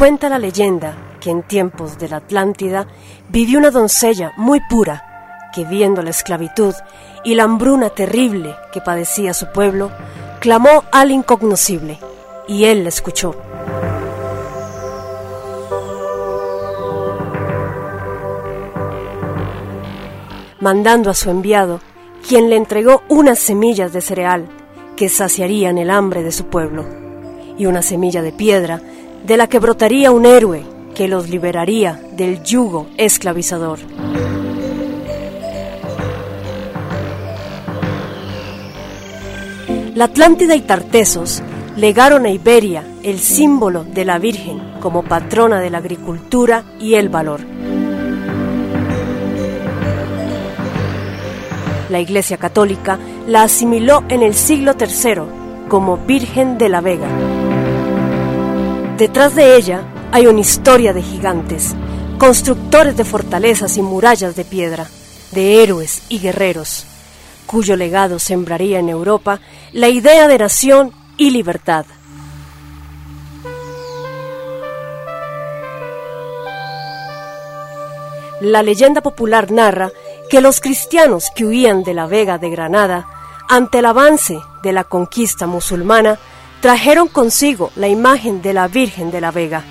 Cuenta la leyenda que en tiempos de la Atlántida vivió una doncella muy pura que viendo la esclavitud y la hambruna terrible que padecía su pueblo, clamó al incognoscible y él la escuchó. Mandando a su enviado, quien le entregó unas semillas de cereal que saciarían el hambre de su pueblo, y una semilla de piedra de la que brotaría un héroe que los liberaría del yugo esclavizador. La Atlántida y Tartesos legaron a Iberia el símbolo de la Virgen como patrona de la agricultura y el valor. La Iglesia Católica la asimiló en el siglo III como Virgen de la Vega. Detrás de ella hay una historia de gigantes, constructores de fortalezas y murallas de piedra, de héroes y guerreros, cuyo legado sembraría en Europa la idea de nación y libertad. La leyenda popular narra que los cristianos que huían de la Vega de Granada, ante el avance de la conquista musulmana, trajeron consigo la imagen de la Virgen de la Vega.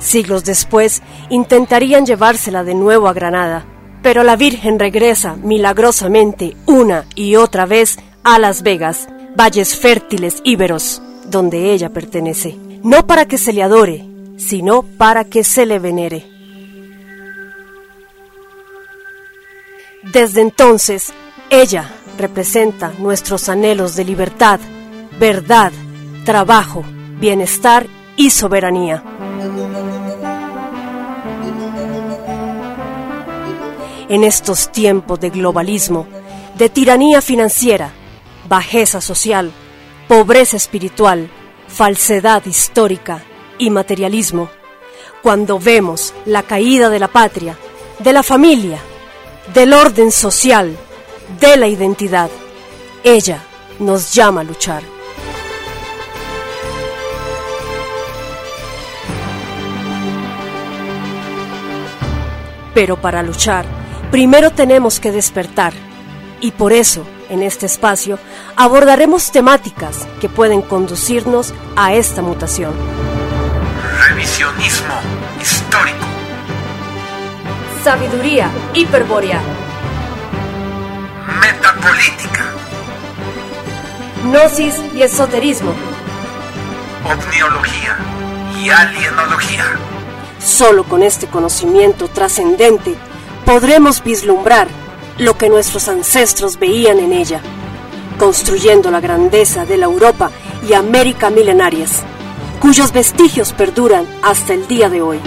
Siglos después intentarían llevársela de nuevo a Granada, pero la Virgen regresa milagrosamente una y otra vez a Las Vegas, valles fértiles íberos, donde ella pertenece, no para que se le adore, sino para que se le venere. Desde entonces, ella representa nuestros anhelos de libertad, verdad, trabajo, bienestar y soberanía. En estos tiempos de globalismo, de tiranía financiera, bajeza social, pobreza espiritual, falsedad histórica y materialismo, cuando vemos la caída de la patria, de la familia, del orden social, de la identidad, ella nos llama a luchar. Pero para luchar, primero tenemos que despertar y por eso, en este espacio, abordaremos temáticas que pueden conducirnos a esta mutación. Revisionismo. Sabiduría hiperbórea. Metapolítica. Gnosis y esoterismo. Omniología y alienología. Solo con este conocimiento trascendente podremos vislumbrar lo que nuestros ancestros veían en ella, construyendo la grandeza de la Europa y América milenarias, cuyos vestigios perduran hasta el día de hoy.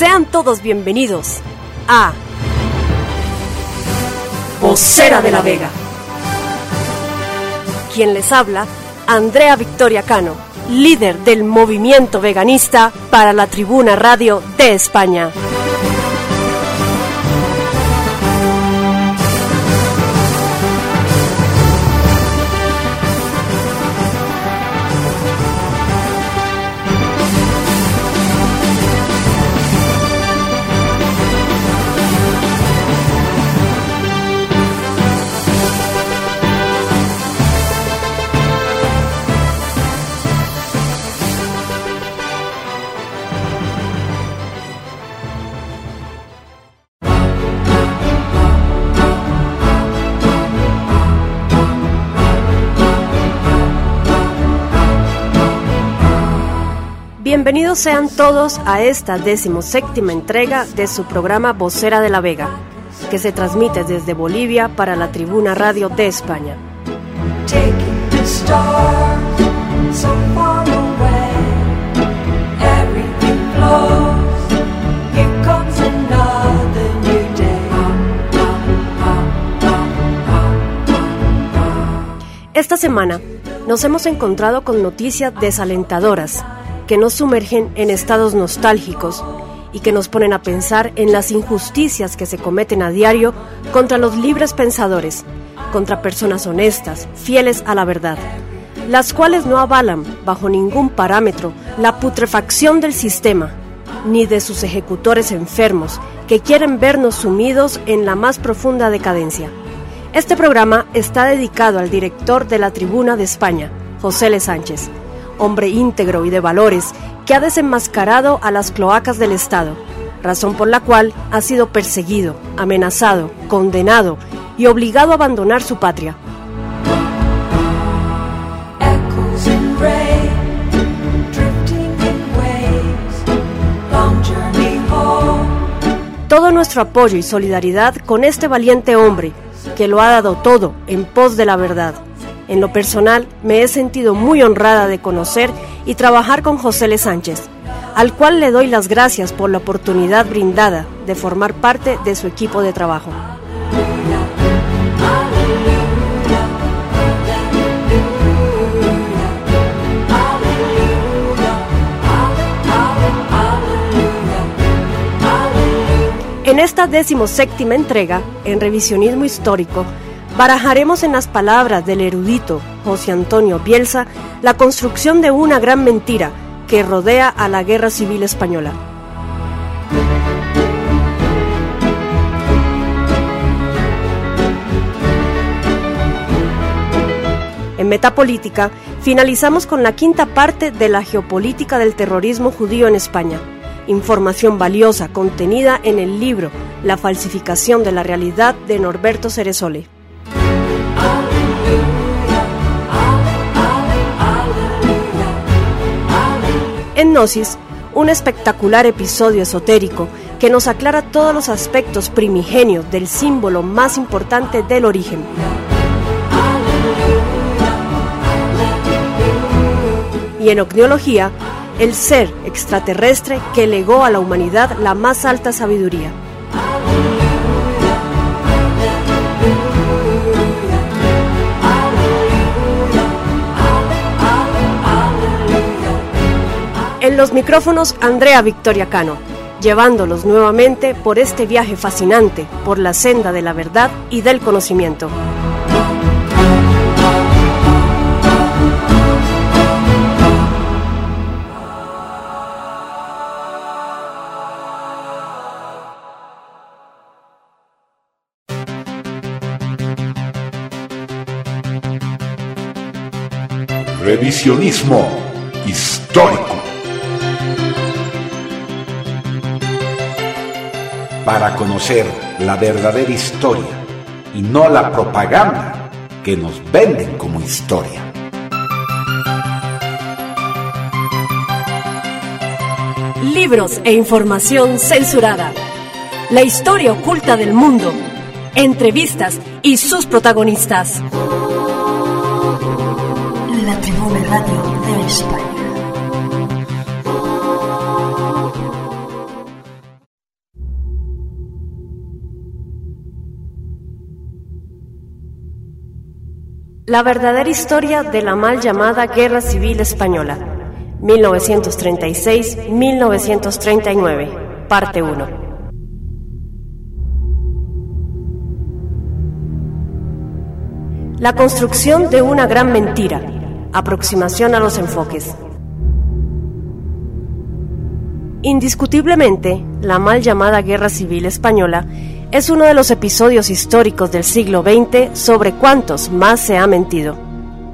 Sean todos bienvenidos a Vocera de la Vega. Quien les habla, Andrea Victoria Cano, líder del movimiento veganista para la Tribuna Radio de España. Bienvenidos sean todos a esta decimoséptima entrega de su programa Vocera de la Vega, que se transmite desde Bolivia para la Tribuna Radio de España. Esta semana nos hemos encontrado con noticias desalentadoras que nos sumergen en estados nostálgicos y que nos ponen a pensar en las injusticias que se cometen a diario contra los libres pensadores, contra personas honestas, fieles a la verdad, las cuales no avalan bajo ningún parámetro la putrefacción del sistema, ni de sus ejecutores enfermos que quieren vernos sumidos en la más profunda decadencia. Este programa está dedicado al director de la Tribuna de España, José L. Sánchez, hombre íntegro y de valores que ha desenmascarado a las cloacas del Estado, razón por la cual ha sido perseguido, amenazado, condenado y obligado a abandonar su patria. Todo nuestro apoyo y solidaridad con este valiente hombre que lo ha dado todo en pos de la verdad. En lo personal, me he sentido muy honrada de conocer y trabajar con José L. Sánchez, al cual le doy las gracias por la oportunidad brindada de formar parte de su equipo de trabajo. En esta decimoséptima entrega, en revisionismo histórico, barajaremos en las palabras del erudito José Antonio Bielsa la construcción de una gran mentira que rodea a la Guerra Civil Española. En Metapolítica finalizamos con la quinta parte de la geopolítica del terrorismo judío en España información valiosa contenida en el libro La falsificación de la realidad de Norberto Ceresole. En Gnosis, un espectacular episodio esotérico que nos aclara todos los aspectos primigenios del símbolo más importante del origen. Y en Ogniología, el ser extraterrestre que legó a la humanidad la más alta sabiduría. Los micrófonos Andrea Victoria Cano, llevándolos nuevamente por este viaje fascinante por la senda de la verdad y del conocimiento. Revisionismo histórico. Para conocer la verdadera historia y no la propaganda que nos venden como historia. Libros e información censurada. La historia oculta del mundo. Entrevistas y sus protagonistas. Radio de España. La verdadera historia de la mal llamada Guerra Civil Española, 1936-1939, parte 1. La construcción de una gran mentira, Aproximación a los enfoques. Indiscutiblemente, la mal llamada Guerra Civil Española es uno de los episodios históricos del siglo XX sobre cuántos más se ha mentido.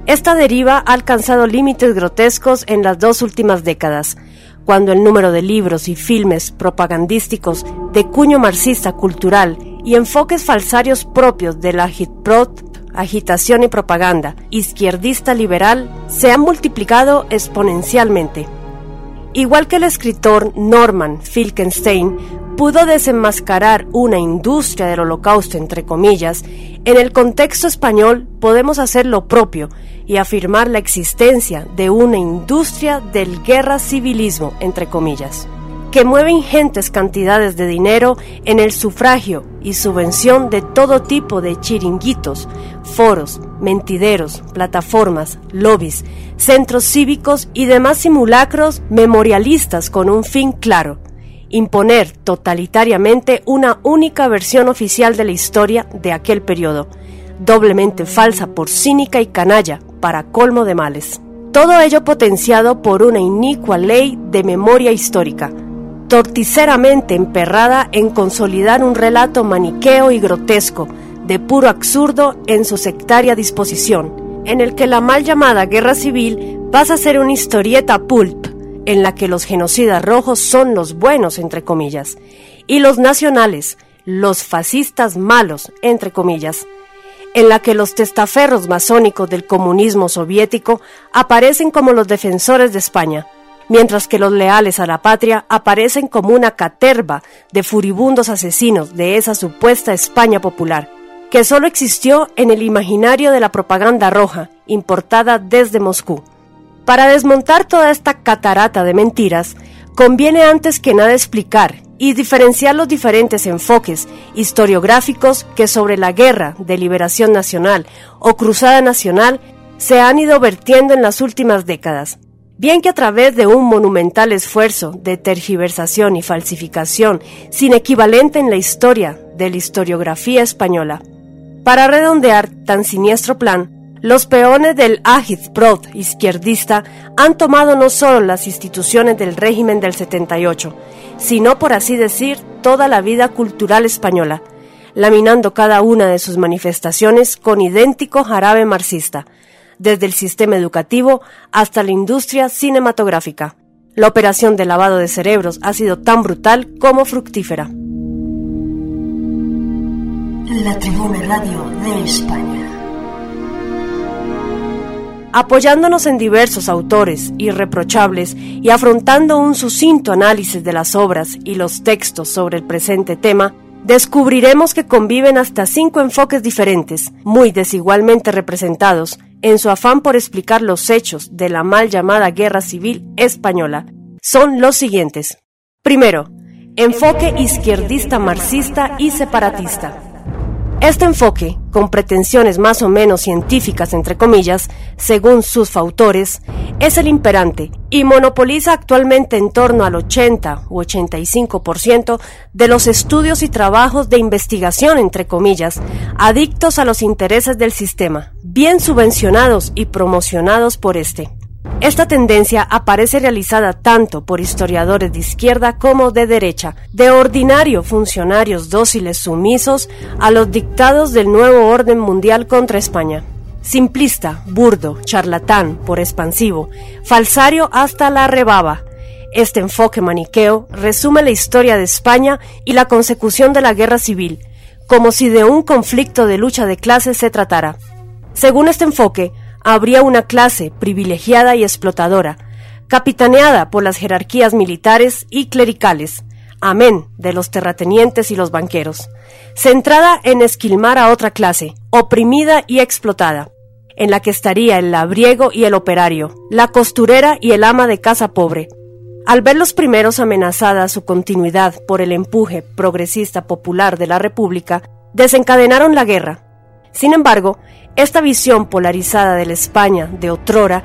Esta deriva ha alcanzado límites grotescos en las dos últimas décadas, cuando el número de libros y filmes propagandísticos de cuño marxista cultural y enfoques falsarios propios de la agitación y propaganda izquierdista liberal se han multiplicado exponencialmente. Igual que el escritor Norman Finkelstein pudo desenmascarar una industria del holocausto, entre comillas, en el contexto español podemos hacer lo propio y afirmar la existencia de una industria del guerra civilismo, entre comillas. Que mueve ingentes cantidades de dinero en el sufragio y subvención de todo tipo de chiringuitos, foros, mentideros, plataformas, lobbies, centros cívicos y demás simulacros memorialistas con un fin claro, imponer totalitariamente una única versión oficial de la historia de aquel periodo, doblemente falsa por cínica y canalla, para colmo de males. Todo ello potenciado por una inicua ley de memoria histórica, torticeramente emperrada en consolidar un relato maniqueo y grotesco, de puro absurdo en su sectaria disposición, en el que la mal llamada guerra civil pasa a ser una historieta pulp, en la que los genocidas rojos son los buenos, entre comillas, y los nacionales, los fascistas malos, entre comillas, en la que los testaferros masónicos del comunismo soviético aparecen como los defensores de España, mientras que los leales a la patria aparecen como una caterva de furibundos asesinos de esa supuesta España popular, que solo existió en el imaginario de la propaganda roja, importada desde Moscú. Para desmontar toda esta catarata de mentiras, conviene antes que nada explicar y diferenciar los diferentes enfoques historiográficos que sobre la guerra de liberación nacional o cruzada nacional se han ido vertiendo en las últimas décadas. Bien que a través de un monumental esfuerzo de tergiversación y falsificación sin equivalente en la historia de la historiografía española. Para redondear tan siniestro plan, los peones del Agitprod izquierdista han tomado no solo las instituciones del régimen del 78, sino por así decir toda la vida cultural española, laminando cada una de sus manifestaciones con idéntico jarabe marxista, desde el sistema educativo hasta la industria cinematográfica. La operación de lavado de cerebros ha sido tan brutal como fructífera. La Tribuna Radio de España. Apoyándonos en diversos autores irreprochables y afrontando un sucinto análisis de las obras y los textos sobre el presente tema, descubriremos que conviven hasta cinco enfoques diferentes, muy desigualmente representados, en su afán por explicar los hechos de la mal llamada Guerra Civil Española, son los siguientes. Primero, enfoque izquierdista marxista y separatista. Este enfoque, con pretensiones más o menos científicas, entre comillas, según sus autores, es el imperante y monopoliza actualmente en torno al 80 u 85% de los estudios y trabajos de investigación, entre comillas, adictos a los intereses del sistema, bien subvencionados y promocionados por este. Esta tendencia aparece realizada tanto por historiadores de izquierda como de derecha, de ordinario funcionarios dóciles sumisos a los dictados del nuevo orden mundial contra España. Simplista, burdo, charlatán, por expansivo, falsario hasta la rebaba. Este enfoque maniqueo resume la historia de España y la consecución de la guerra civil, como si de un conflicto de lucha de clases se tratara. Según este enfoque, habría una clase privilegiada y explotadora, capitaneada por las jerarquías militares y clericales, amén de los terratenientes y los banqueros, centrada en esquilmar a otra clase, oprimida y explotada, en la que estaría el labriego y el operario, la costurera y el ama de casa pobre. Al ver los primeros amenazada su continuidad por el empuje progresista popular de la República, desencadenaron la guerra. Sin embargo, esta visión polarizada de la España de otrora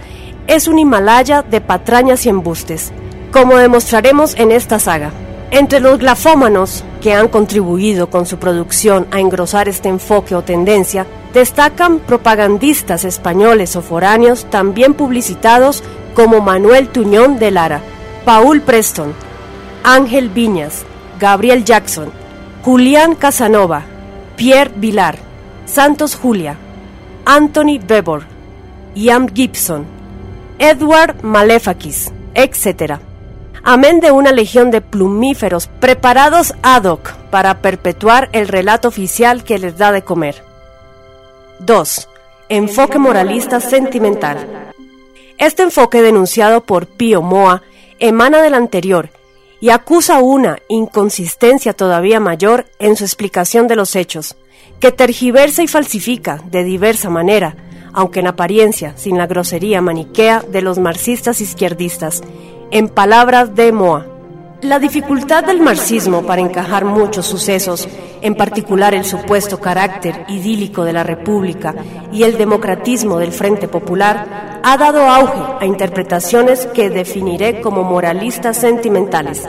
es un Himalaya de patrañas y embustes, como demostraremos en esta saga. Entre los glafómanos que han contribuido con su producción a engrosar este enfoque o tendencia, destacan propagandistas españoles o foráneos también publicitados como Manuel Tuñón de Lara, Paul Preston, Ángel Viñas, Gabriel Jackson, Julián Casanova, Pierre Vilar, Santos Julia, Anthony Bebor, Ian Gibson, Edward Malefakis, etc. Amén de una legión de plumíferos preparados ad hoc para perpetuar el relato oficial que les da de comer. 2. Enfoque moralista sentimental. Este enfoque denunciado por Pío Moa emana del anterior y acusa una inconsistencia todavía mayor en su explicación de los hechos, que tergiversa y falsifica de diversa manera, aunque en apariencia sin la grosería maniquea de los marxistas izquierdistas, en palabras de Moa. La dificultad del marxismo para encajar muchos sucesos, en particular el supuesto carácter idílico de la República y el democratismo del Frente Popular, ha dado auge a interpretaciones que definiré como moralistas sentimentales,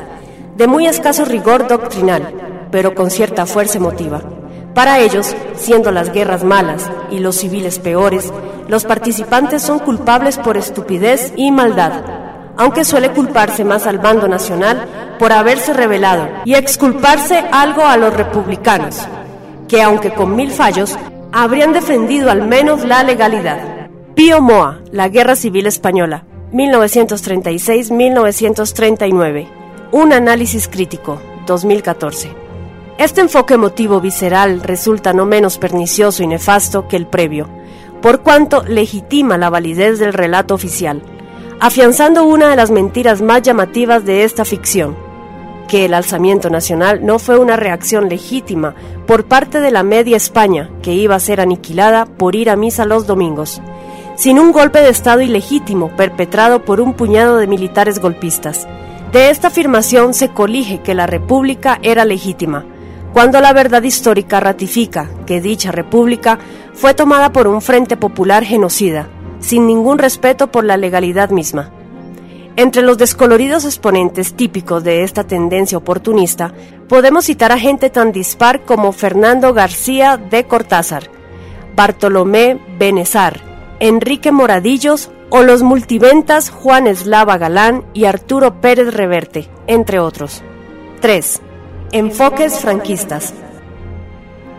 de muy escaso rigor doctrinal, pero con cierta fuerza emotiva. Para ellos, siendo las guerras malas y los civiles peores, los participantes son culpables por estupidez y maldad aunque suele culparse más al bando nacional por haberse rebelado y exculparse algo a los republicanos, que aunque con mil fallos, habrían defendido al menos la legalidad. Pío Moa, La Guerra Civil Española, 1936-1939. Un análisis crítico, 2014. Este enfoque emotivo visceral resulta no menos pernicioso y nefasto que el previo, por cuanto legitima la validez del relato oficial afianzando una de las mentiras más llamativas de esta ficción, que el alzamiento nacional no fue una reacción legítima por parte de la media España, que iba a ser aniquilada por ir a misa los domingos, sino un golpe de Estado ilegítimo perpetrado por un puñado de militares golpistas. De esta afirmación se colige que la República era legítima, cuando la verdad histórica ratifica que dicha República fue tomada por un Frente Popular genocida, sin ningún respeto por la legalidad misma. Entre los descoloridos exponentes típicos de esta tendencia oportunista, podemos citar a gente tan dispar como Fernando García de Cortázar, Bartolomé Benezar, Enrique Moradillos o los multiventas Juan Eslava Galán y Arturo Pérez Reverte, entre otros. 3. Enfoques franquistas.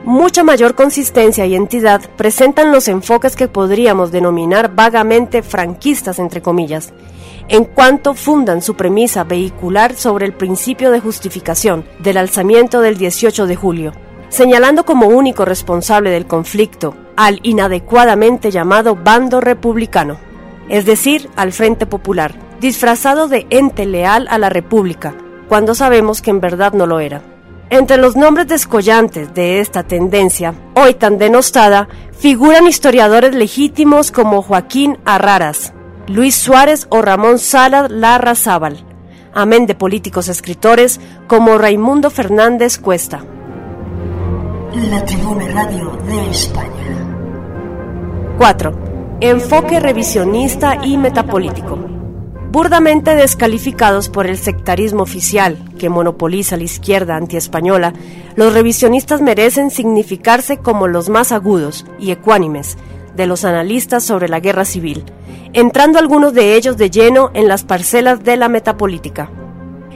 Mucha mayor consistencia y entidad presentan los enfoques que podríamos denominar vagamente franquistas, entre comillas, en cuanto fundan su premisa vehicular sobre el principio de justificación del alzamiento del 18 de julio, señalando como único responsable del conflicto al inadecuadamente llamado bando republicano, es decir, al Frente Popular, disfrazado de ente leal a la República, cuando sabemos que en verdad no lo era. Entre los nombres descollantes de esta tendencia, hoy tan denostada, figuran historiadores legítimos como Joaquín Arraras, Luis Suárez o Ramón Salas Larrazábal, amén de políticos escritores como Raimundo Fernández Cuesta. La Tribuna Radio de España. 4. Enfoque revisionista y metapolítico burdamente descalificados por el sectarismo oficial que monopoliza la izquierda antiespañola, los revisionistas merecen significarse como los más agudos y ecuánimes de los analistas sobre la guerra civil, entrando algunos de ellos de lleno en las parcelas de la metapolítica.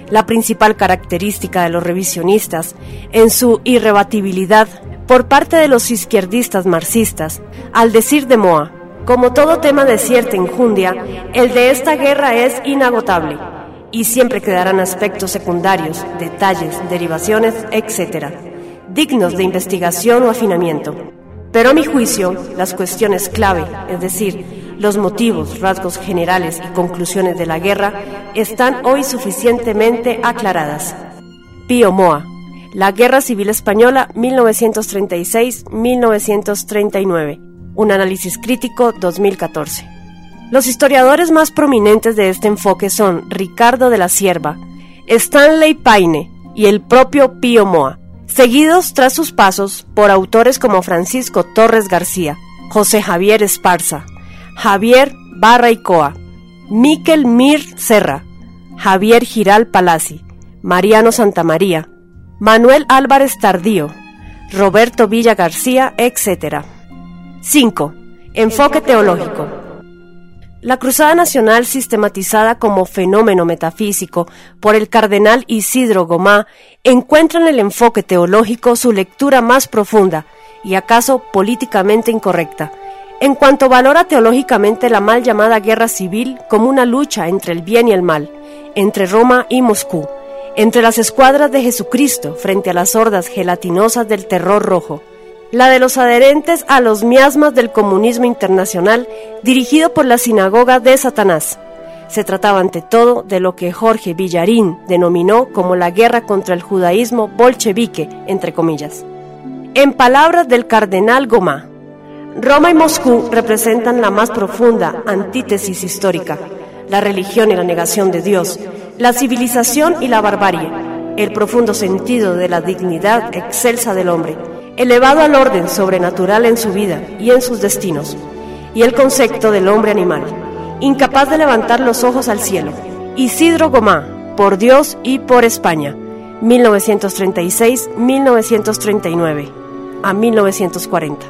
La principal característica de los revisionistas, en su irrebatibilidad por parte de los izquierdistas marxistas, al decir de Moa, como todo tema de cierta injundia, el de esta guerra es inagotable y siempre quedarán aspectos secundarios, detalles, derivaciones, etc., dignos de investigación o afinamiento. Pero a mi juicio, las cuestiones clave, es decir, los motivos, rasgos generales y conclusiones de la guerra, están hoy suficientemente aclaradas. Pío Moa, La Guerra Civil Española 1936-1939 un análisis crítico 2014. Los historiadores más prominentes de este enfoque son Ricardo de la Sierva, Stanley Paine y el propio Pío Moa, seguidos tras sus pasos por autores como Francisco Torres García, José Javier Esparza, Javier Barra y Coa, Miquel Mir Serra, Javier Giral Palazzi, Mariano Santamaría, Manuel Álvarez Tardío, Roberto Villa García, etc. 5. Enfoque teológico. La Cruzada Nacional, sistematizada como fenómeno metafísico por el cardenal Isidro Gomá, encuentra en el enfoque teológico su lectura más profunda y acaso políticamente incorrecta, en cuanto valora teológicamente la mal llamada guerra civil como una lucha entre el bien y el mal, entre Roma y Moscú, entre las escuadras de Jesucristo frente a las hordas gelatinosas del terror rojo la de los adherentes a los miasmas del comunismo internacional dirigido por la sinagoga de Satanás. Se trataba ante todo de lo que Jorge Villarín denominó como la guerra contra el judaísmo bolchevique, entre comillas. En palabras del cardenal Gomá, Roma y Moscú representan la más profunda antítesis histórica, la religión y la negación de Dios, La civilización y la barbarie, el profundo sentido de la dignidad excelsa del hombre, elevado al orden sobrenatural en su vida y en sus destinos, y el concepto del hombre animal, incapaz de levantar los ojos al cielo. Isidro Gomá, por Dios y por España, 1936-1939 a 1940.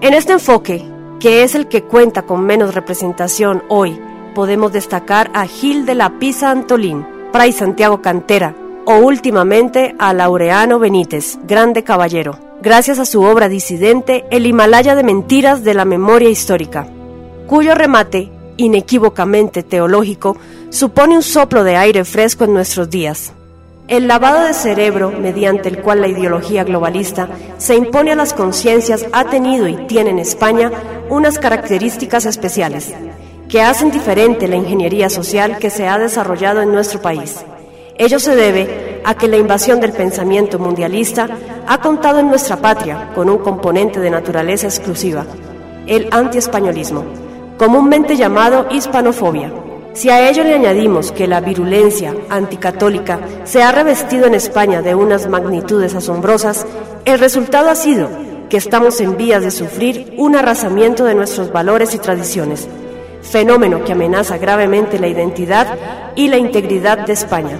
En este enfoque, que es el que cuenta con menos representación hoy, podemos destacar a Gil de la Pisa Antolín, Fray Santiago Cantera o últimamente a Laureano Benítez, grande caballero, gracias a su obra disidente El Himalaya de Mentiras de la Memoria Histórica, cuyo remate, inequívocamente teológico, supone un soplo de aire fresco en nuestros días. El lavado de cerebro, mediante el cual la ideología globalista se impone a las conciencias, ha tenido y tiene en España unas características especiales, que hacen diferente la ingeniería social que se ha desarrollado en nuestro país. Ello se debe a que la invasión del pensamiento mundialista ha contado en nuestra patria con un componente de naturaleza exclusiva, el antiespañolismo, comúnmente llamado hispanofobia si a ello le añadimos que la virulencia anticatólica se ha revestido en España de unas magnitudes asombrosas, el resultado ha sido que estamos en vías de sufrir un arrasamiento de nuestros valores y tradiciones, fenómeno que amenaza gravemente la identidad y la integridad de España.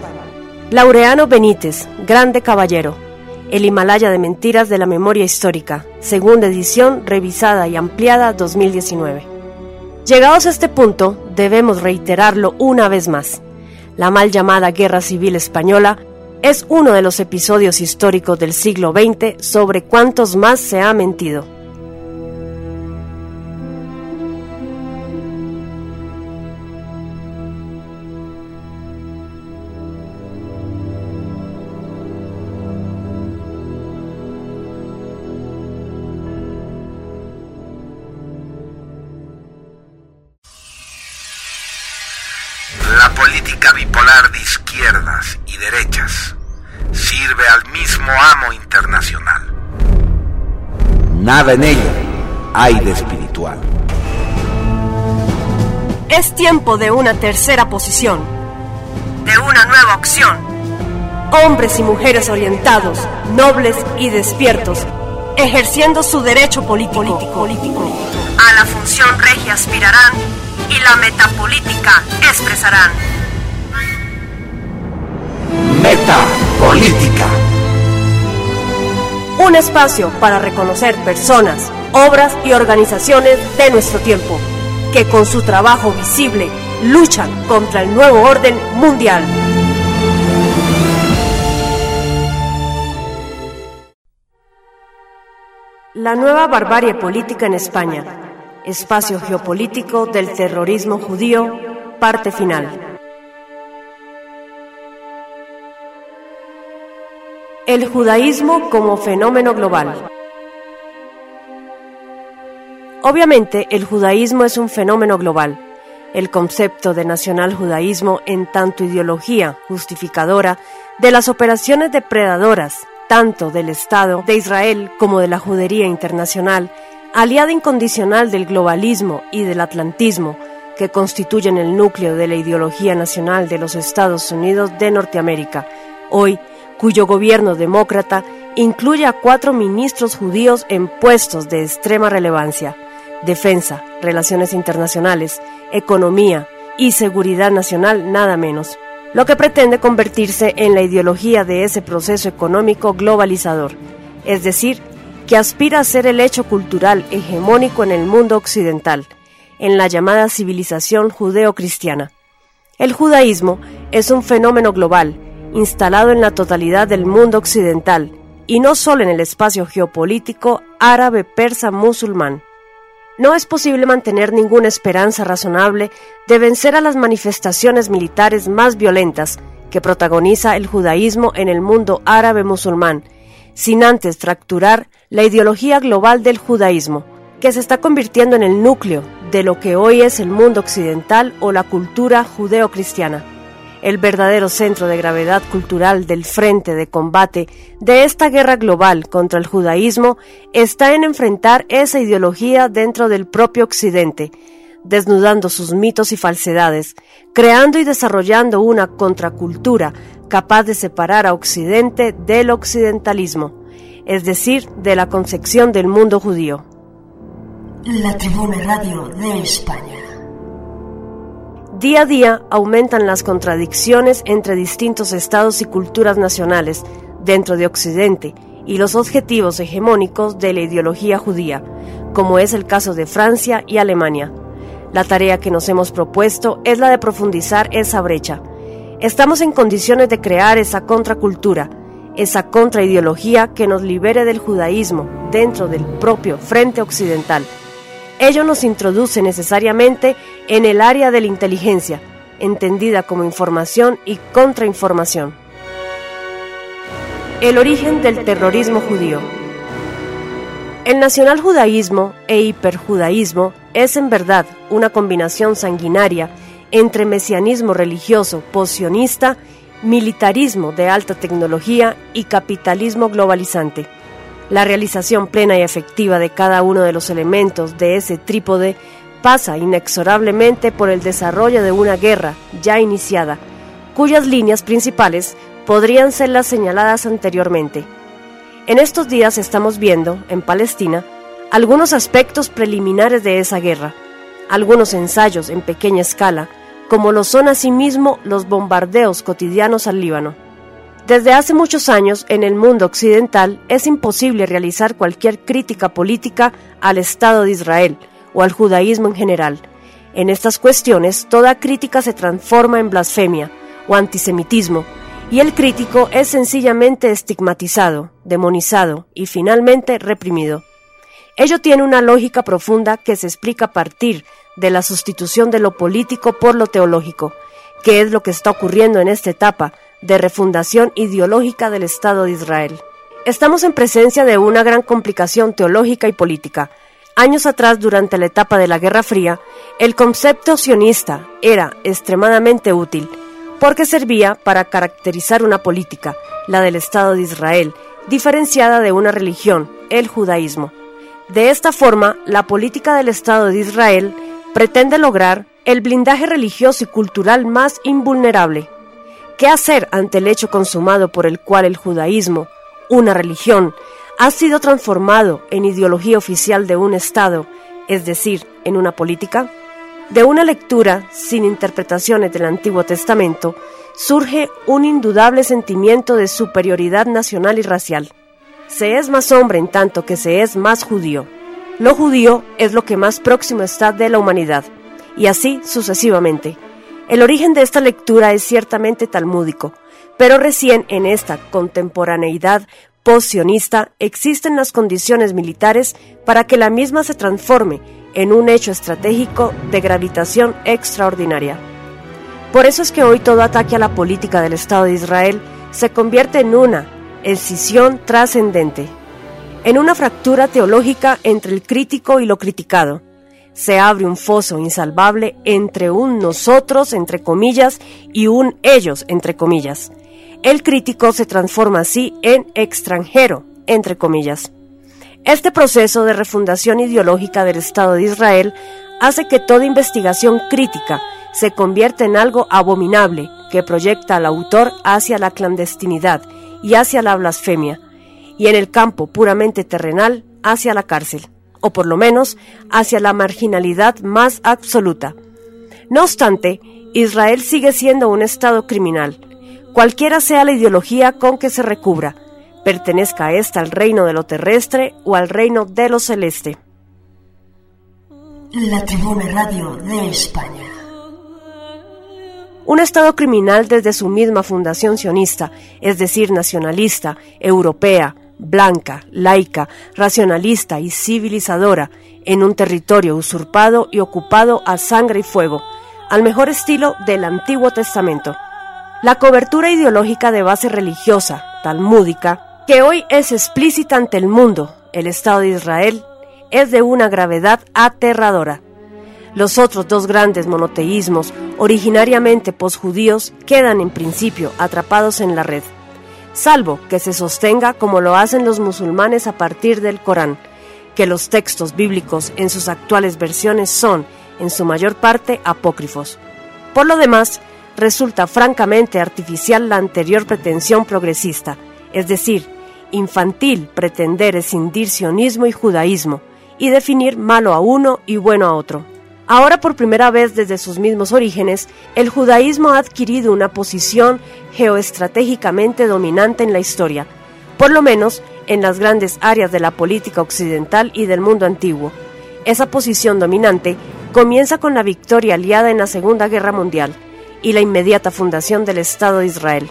Laureano Benítez, Grande Caballero, El Himalaya de Mentiras de la Memoria Histórica, segunda edición revisada y ampliada 2019. Llegados a este punto, debemos reiterarlo una vez más. La mal llamada Guerra Civil Española es uno de los episodios históricos del siglo XX sobre cuántos más se ha mentido. Izquierdas y derechas sirve al mismo amo internacional. Nada en ella hay de espiritual. Es tiempo de una tercera posición, de una nueva opción. Hombres y mujeres orientados, nobles y despiertos, ejerciendo su derecho político, político. A la función regia aspirarán y la metapolítica expresarán. Metapolítica. Un espacio para reconocer personas, obras y organizaciones de nuestro tiempo, que con su trabajo visible luchan contra el nuevo orden mundial. La nueva barbarie política en España Espacio geopolítico del terrorismo judío, parte final. El judaísmo como fenómeno global. Obviamente, el judaísmo es un fenómeno global. El concepto de nacional judaísmo en tanto ideología justificadora de las operaciones depredadoras, tanto del Estado de Israel como de la judería internacional, aliada incondicional del globalismo y del atlantismo, que constituyen el núcleo de la ideología nacional de los Estados Unidos de Norteamérica, hoy cuyo gobierno demócrata incluye a cuatro ministros judíos en puestos de extrema relevancia, defensa, relaciones internacionales, economía y seguridad nacional nada menos, lo que pretende convertirse en la ideología de ese proceso económico globalizador, es decir, que aspira a ser el hecho cultural hegemónico en el mundo occidental, en la llamada civilización judeo-cristiana. El judaísmo es un fenómeno global, instalado en la totalidad del mundo occidental, y no solo en el espacio geopolítico árabe, persa, musulmán. No es posible mantener ninguna esperanza razonable de vencer a las manifestaciones militares más violentas que protagoniza el judaísmo en el mundo árabe musulmán, sin antes fracturar la ideología global del judaísmo, que se está convirtiendo en el núcleo de lo que hoy es el mundo occidental o la cultura judeocristiana. El verdadero centro de gravedad cultural del frente de combate de esta guerra global contra el judaísmo está en enfrentar esa ideología dentro del propio Occidente, desnudando sus mitos y falsedades, creando y desarrollando una contracultura capaz de separar a Occidente del occidentalismo, es decir, de la concepción del mundo judío. La Tribuna Radio de España. Día a día aumentan las contradicciones entre distintos estados y culturas nacionales dentro de Occidente y los objetivos hegemónicos de la ideología judía, como es el caso de Francia y Alemania. La tarea que nos hemos propuesto es la de profundizar esa brecha. Estamos en condiciones de crear esa contracultura, esa contraideología que nos libere del judaísmo dentro del propio frente occidental. Ello nos introduce necesariamente en el área de la inteligencia, entendida como información y contrainformación. El origen del terrorismo judío. El nacionaljudaísmo e hiperjudaísmo es en verdad una combinación sanguinaria entre mesianismo religioso posionista, militarismo de alta tecnología y capitalismo globalizante. La realización plena y efectiva de cada uno de los elementos de ese trípode pasa inexorablemente por el desarrollo de una guerra ya iniciada, cuyas líneas principales podrían ser las señaladas anteriormente. En estos días estamos viendo, en Palestina, algunos aspectos preliminares de esa guerra, algunos ensayos en pequeña escala, como lo son asimismo los bombardeos cotidianos al Líbano. Desde hace muchos años en el mundo occidental es imposible realizar cualquier crítica política al Estado de Israel o al judaísmo en general. En estas cuestiones toda crítica se transforma en blasfemia o antisemitismo y el crítico es sencillamente estigmatizado, demonizado y finalmente reprimido. Ello tiene una lógica profunda que se explica a partir de la sustitución de lo político por lo teológico, que es lo que está ocurriendo en esta etapa de refundación ideológica del Estado de Israel. Estamos en presencia de una gran complicación teológica y política. Años atrás, durante la etapa de la Guerra Fría, el concepto sionista era extremadamente útil, porque servía para caracterizar una política, la del Estado de Israel, diferenciada de una religión, el judaísmo. De esta forma, la política del Estado de Israel pretende lograr el blindaje religioso y cultural más invulnerable. ¿Qué hacer ante el hecho consumado por el cual el judaísmo, una religión, ha sido transformado en ideología oficial de un Estado, es decir, en una política? De una lectura sin interpretaciones del Antiguo Testamento surge un indudable sentimiento de superioridad nacional y racial. Se es más hombre en tanto que se es más judío. Lo judío es lo que más próximo está de la humanidad, y así sucesivamente. El origen de esta lectura es ciertamente talmúdico, pero recién en esta contemporaneidad posionista existen las condiciones militares para que la misma se transforme en un hecho estratégico de gravitación extraordinaria. Por eso es que hoy todo ataque a la política del Estado de Israel se convierte en una escisión trascendente en una fractura teológica entre el crítico y lo criticado. Se abre un foso insalvable entre un nosotros, entre comillas, y un ellos, entre comillas. El crítico se transforma así en extranjero, entre comillas. Este proceso de refundación ideológica del Estado de Israel hace que toda investigación crítica se convierta en algo abominable que proyecta al autor hacia la clandestinidad y hacia la blasfemia, y en el campo puramente terrenal hacia la cárcel, o por lo menos hacia la marginalidad más absoluta. No obstante, Israel sigue siendo un Estado criminal, cualquiera sea la ideología con que se recubra, pertenezca a ésta al reino de lo terrestre o al reino de lo celeste. La Tribuna Radio de España. Un Estado criminal desde su misma fundación sionista, es decir, nacionalista, europea, blanca, laica, racionalista y civilizadora, en un territorio usurpado y ocupado a sangre y fuego, al mejor estilo del Antiguo Testamento. La cobertura ideológica de base religiosa, talmúdica, que hoy es explícita ante el mundo, el Estado de Israel, es de una gravedad aterradora. Los otros dos grandes monoteísmos, originariamente posjudíos, quedan en principio atrapados en la red salvo que se sostenga como lo hacen los musulmanes a partir del Corán, que los textos bíblicos en sus actuales versiones son, en su mayor parte apócrifos. Por lo demás, resulta francamente artificial la anterior pretensión progresista, es decir, infantil pretender escindir sionismo y judaísmo y definir malo a uno y bueno a otro. Ahora por primera vez desde sus mismos orígenes, el judaísmo ha adquirido una posición geoestratégicamente dominante en la historia, por lo menos en las grandes áreas de la política occidental y del mundo antiguo. Esa posición dominante comienza con la victoria aliada en la Segunda Guerra Mundial y la inmediata fundación del Estado de Israel.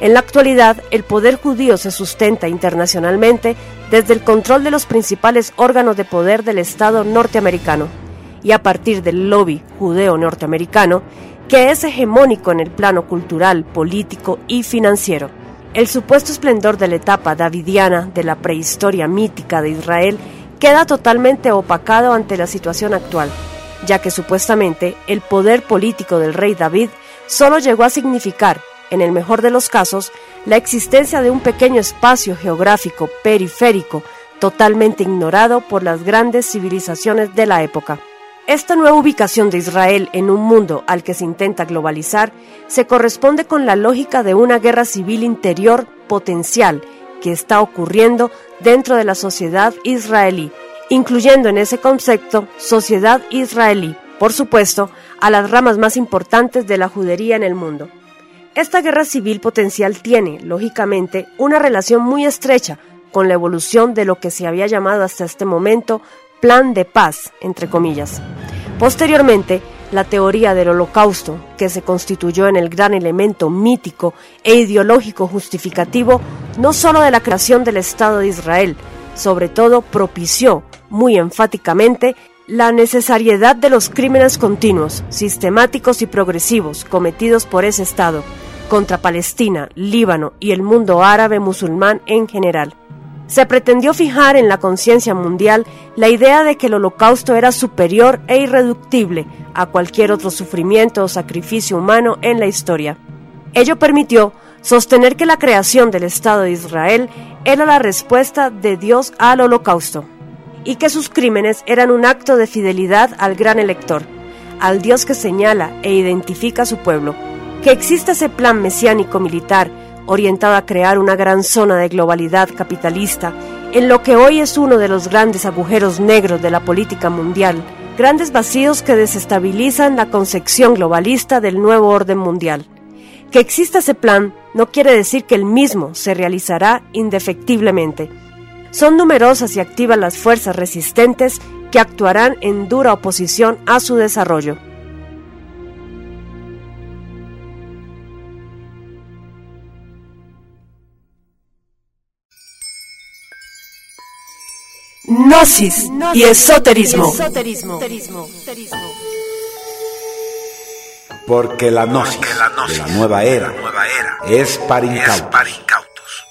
En la actualidad, el poder judío se sustenta internacionalmente desde el control de los principales órganos de poder del Estado norteamericano y a partir del lobby judeo norteamericano, que es hegemónico en el plano cultural, político y financiero. El supuesto esplendor de la etapa davidiana de la prehistoria mítica de Israel queda totalmente opacado ante la situación actual, ya que supuestamente el poder político del rey David solo llegó a significar, en el mejor de los casos, la existencia de un pequeño espacio geográfico periférico totalmente ignorado por las grandes civilizaciones de la época. Esta nueva ubicación de Israel en un mundo al que se intenta globalizar se corresponde con la lógica de una guerra civil interior potencial que está ocurriendo dentro de la sociedad israelí, incluyendo en ese concepto sociedad israelí, por supuesto, a las ramas más importantes de la judería en el mundo. Esta guerra civil potencial tiene, lógicamente, una relación muy estrecha con la evolución de lo que se había llamado hasta este momento plan de paz, entre comillas. Posteriormente, la teoría del holocausto, que se constituyó en el gran elemento mítico e ideológico justificativo no sólo de la creación del Estado de Israel, sobre todo propició muy enfáticamente la necesariedad de los crímenes continuos, sistemáticos y progresivos cometidos por ese Estado contra Palestina, Líbano y el mundo árabe musulmán en general se pretendió fijar en la conciencia mundial la idea de que el holocausto era superior e irreductible a cualquier otro sufrimiento o sacrificio humano en la historia. Ello permitió sostener que la creación del Estado de Israel era la respuesta de Dios al holocausto y que sus crímenes eran un acto de fidelidad al gran elector, al Dios que señala e identifica a su pueblo, que existe ese plan mesiánico militar orientado a crear una gran zona de globalidad capitalista, en lo que hoy es uno de los grandes agujeros negros de la política mundial, grandes vacíos que desestabilizan la concepción globalista del nuevo orden mundial. Que exista ese plan no quiere decir que el mismo se realizará indefectiblemente. Son numerosas y activas las fuerzas resistentes que actuarán en dura oposición a su desarrollo. Gnosis y esoterismo. Porque la gnosis de la nueva era es para incautos.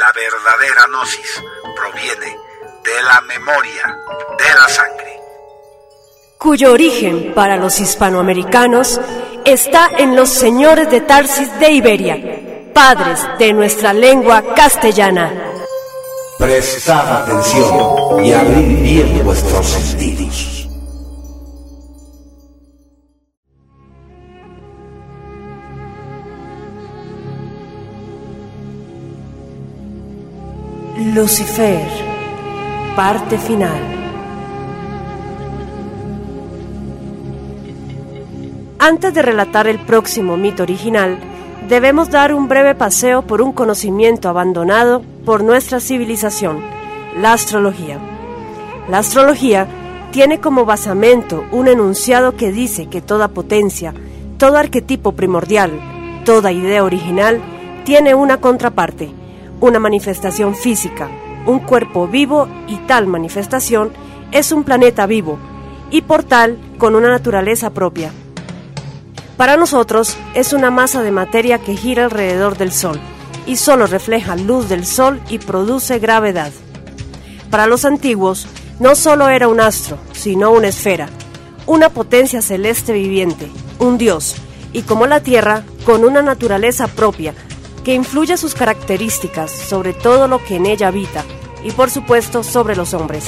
La verdadera gnosis proviene de la memoria de la sangre. Cuyo origen para los hispanoamericanos está en los señores de Tarsis de Iberia, padres de nuestra lengua castellana. Prestad atención y abrid bien vuestros sentidos. Lucifer, parte final. Antes de relatar el próximo mito original, debemos dar un breve paseo por un conocimiento abandonado por nuestra civilización, la astrología. La astrología tiene como basamento un enunciado que dice que toda potencia, todo arquetipo primordial, toda idea original tiene una contraparte, una manifestación física, un cuerpo vivo y tal manifestación es un planeta vivo y por tal con una naturaleza propia. Para nosotros es una masa de materia que gira alrededor del Sol y solo refleja luz del Sol y produce gravedad. Para los antiguos, no solo era un astro, sino una esfera, una potencia celeste viviente, un dios, y como la Tierra, con una naturaleza propia, que influye sus características sobre todo lo que en ella habita, y por supuesto sobre los hombres.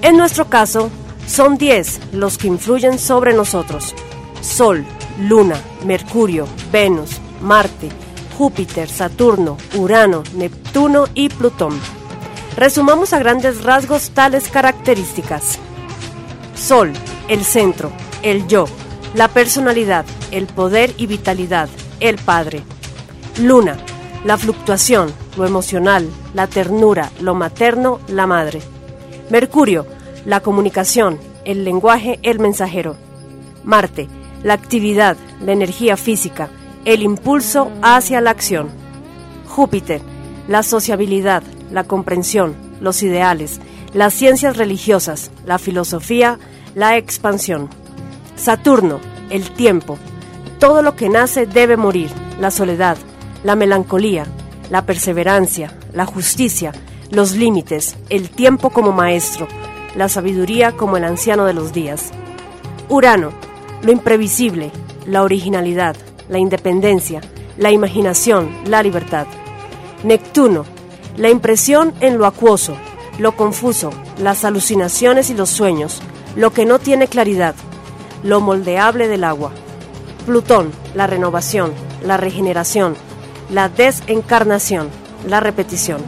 En nuestro caso, Son diez los que influyen sobre nosotros. Sol, Luna, Mercurio, Venus, Marte, Júpiter, Saturno, Urano, Neptuno y Plutón. Resumamos a grandes rasgos tales características. Sol, el centro, el yo, la personalidad, el poder y vitalidad, el Padre. Luna, la fluctuación, lo emocional, la ternura, lo materno, la madre. Mercurio, la comunicación, el lenguaje, el mensajero. Marte, la actividad, la energía física, el impulso hacia la acción. Júpiter, la sociabilidad, la comprensión, los ideales, las ciencias religiosas, la filosofía, la expansión. Saturno, el tiempo. Todo lo que nace debe morir, la soledad, la melancolía, la perseverancia, la justicia, los límites, el tiempo como maestro, la sabiduría como el anciano de los días. Urano, lo imprevisible, la originalidad, la independencia, la imaginación, la libertad. Neptuno, la impresión en lo acuoso, lo confuso, las alucinaciones y los sueños, lo que no tiene claridad, lo moldeable del agua. Plutón, la renovación, la regeneración, la desencarnación, la repetición.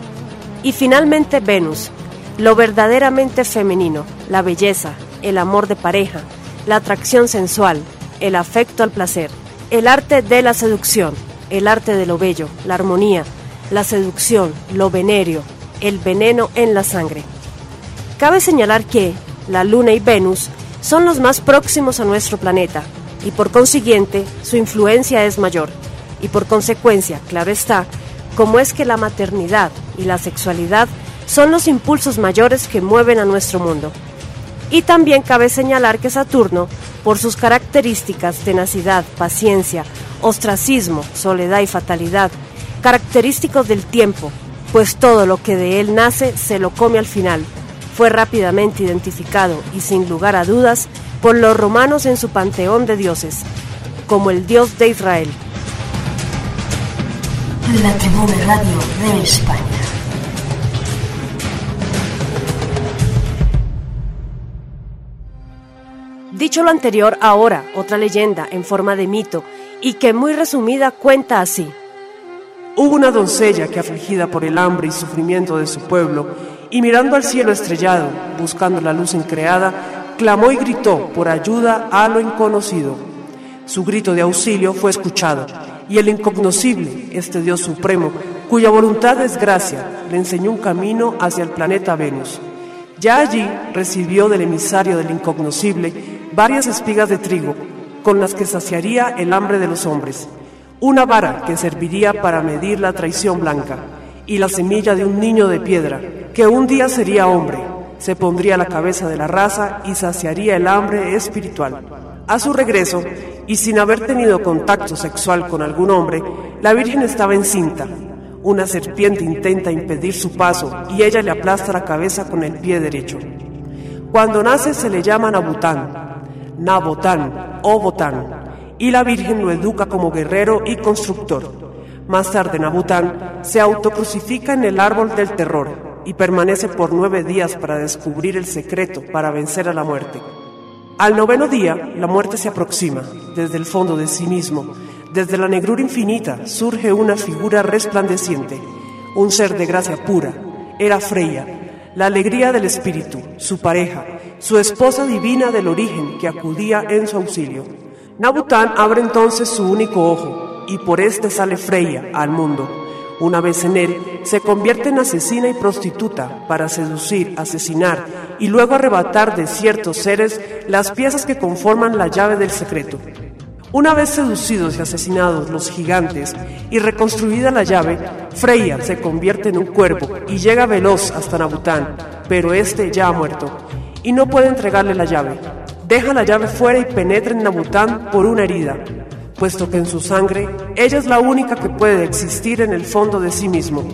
Y finalmente Venus, lo verdaderamente femenino, la belleza, el amor de pareja, la atracción sensual, el afecto al placer, el arte de la seducción, el arte de lo bello, la armonía, la seducción, lo venéreo, el veneno en la sangre. Cabe señalar que la Luna y Venus son los más próximos a nuestro planeta y por consiguiente su influencia es mayor. Y por consecuencia, claro está, como es que la maternidad y la sexualidad son los impulsos mayores que mueven a nuestro mundo. Y también cabe señalar que Saturno, por sus características tenacidad, paciencia, ostracismo, soledad y fatalidad, característicos del tiempo, pues todo lo que de él nace se lo come al final, fue rápidamente identificado y sin lugar a dudas por los romanos en su panteón de dioses, como el dios de Israel. La Radio de España. Lo anterior, ahora otra leyenda en forma de mito y que muy resumida cuenta así. Hubo una doncella que afligida por el hambre y sufrimiento de su pueblo, y mirando al cielo estrellado, buscando la luz increada, clamó y gritó por ayuda a lo inconocido. Su grito de auxilio fue escuchado, y el incognoscible, este Dios supremo, cuya voluntad es gracia, le enseñó un camino hacia el planeta Venus. Ya allí recibió del emisario del incognoscible varias espigas de trigo, con las que saciaría el hambre de los hombres una vara que serviría para medir la traición blanca, y la semilla de un niño de piedra, que un día sería hombre, se pondría la cabeza de la raza y saciaría el hambre espiritual. A su regreso, y sin haber tenido contacto sexual con algún hombre, la Virgen estaba encinta. Una serpiente intenta impedir su paso y ella le aplasta la cabeza con el pie derecho. Cuando nace se le llama Nabután, Nabotán o Botán y la Virgen lo educa como guerrero y constructor. Más tarde Nabután se autocrucifica en el árbol del terror y permanece por nueve días para descubrir el secreto para vencer a la muerte. Al noveno día, la muerte se aproxima, desde el fondo de sí mismo, desde la negrura infinita surge una figura resplandeciente, un ser de gracia pura, era Freya, la alegría del espíritu, su pareja, su esposa divina del origen que acudía en su auxilio. Nabután abre entonces su único ojo y por este sale Freya al mundo. Una vez en él, se convierte en asesina y prostituta para seducir, asesinar y luego arrebatar de ciertos seres las piezas que conforman la llave del secreto. Una vez seducidos y asesinados los gigantes y reconstruida la llave, Freya se convierte en un cuervo y llega veloz hasta Nabután, pero este ya ha muerto y no puede entregarle la llave deja la llave fuera y penetra en Nabután por una herida, puesto que en su sangre ella es la única que puede existir en el fondo de sí mismo,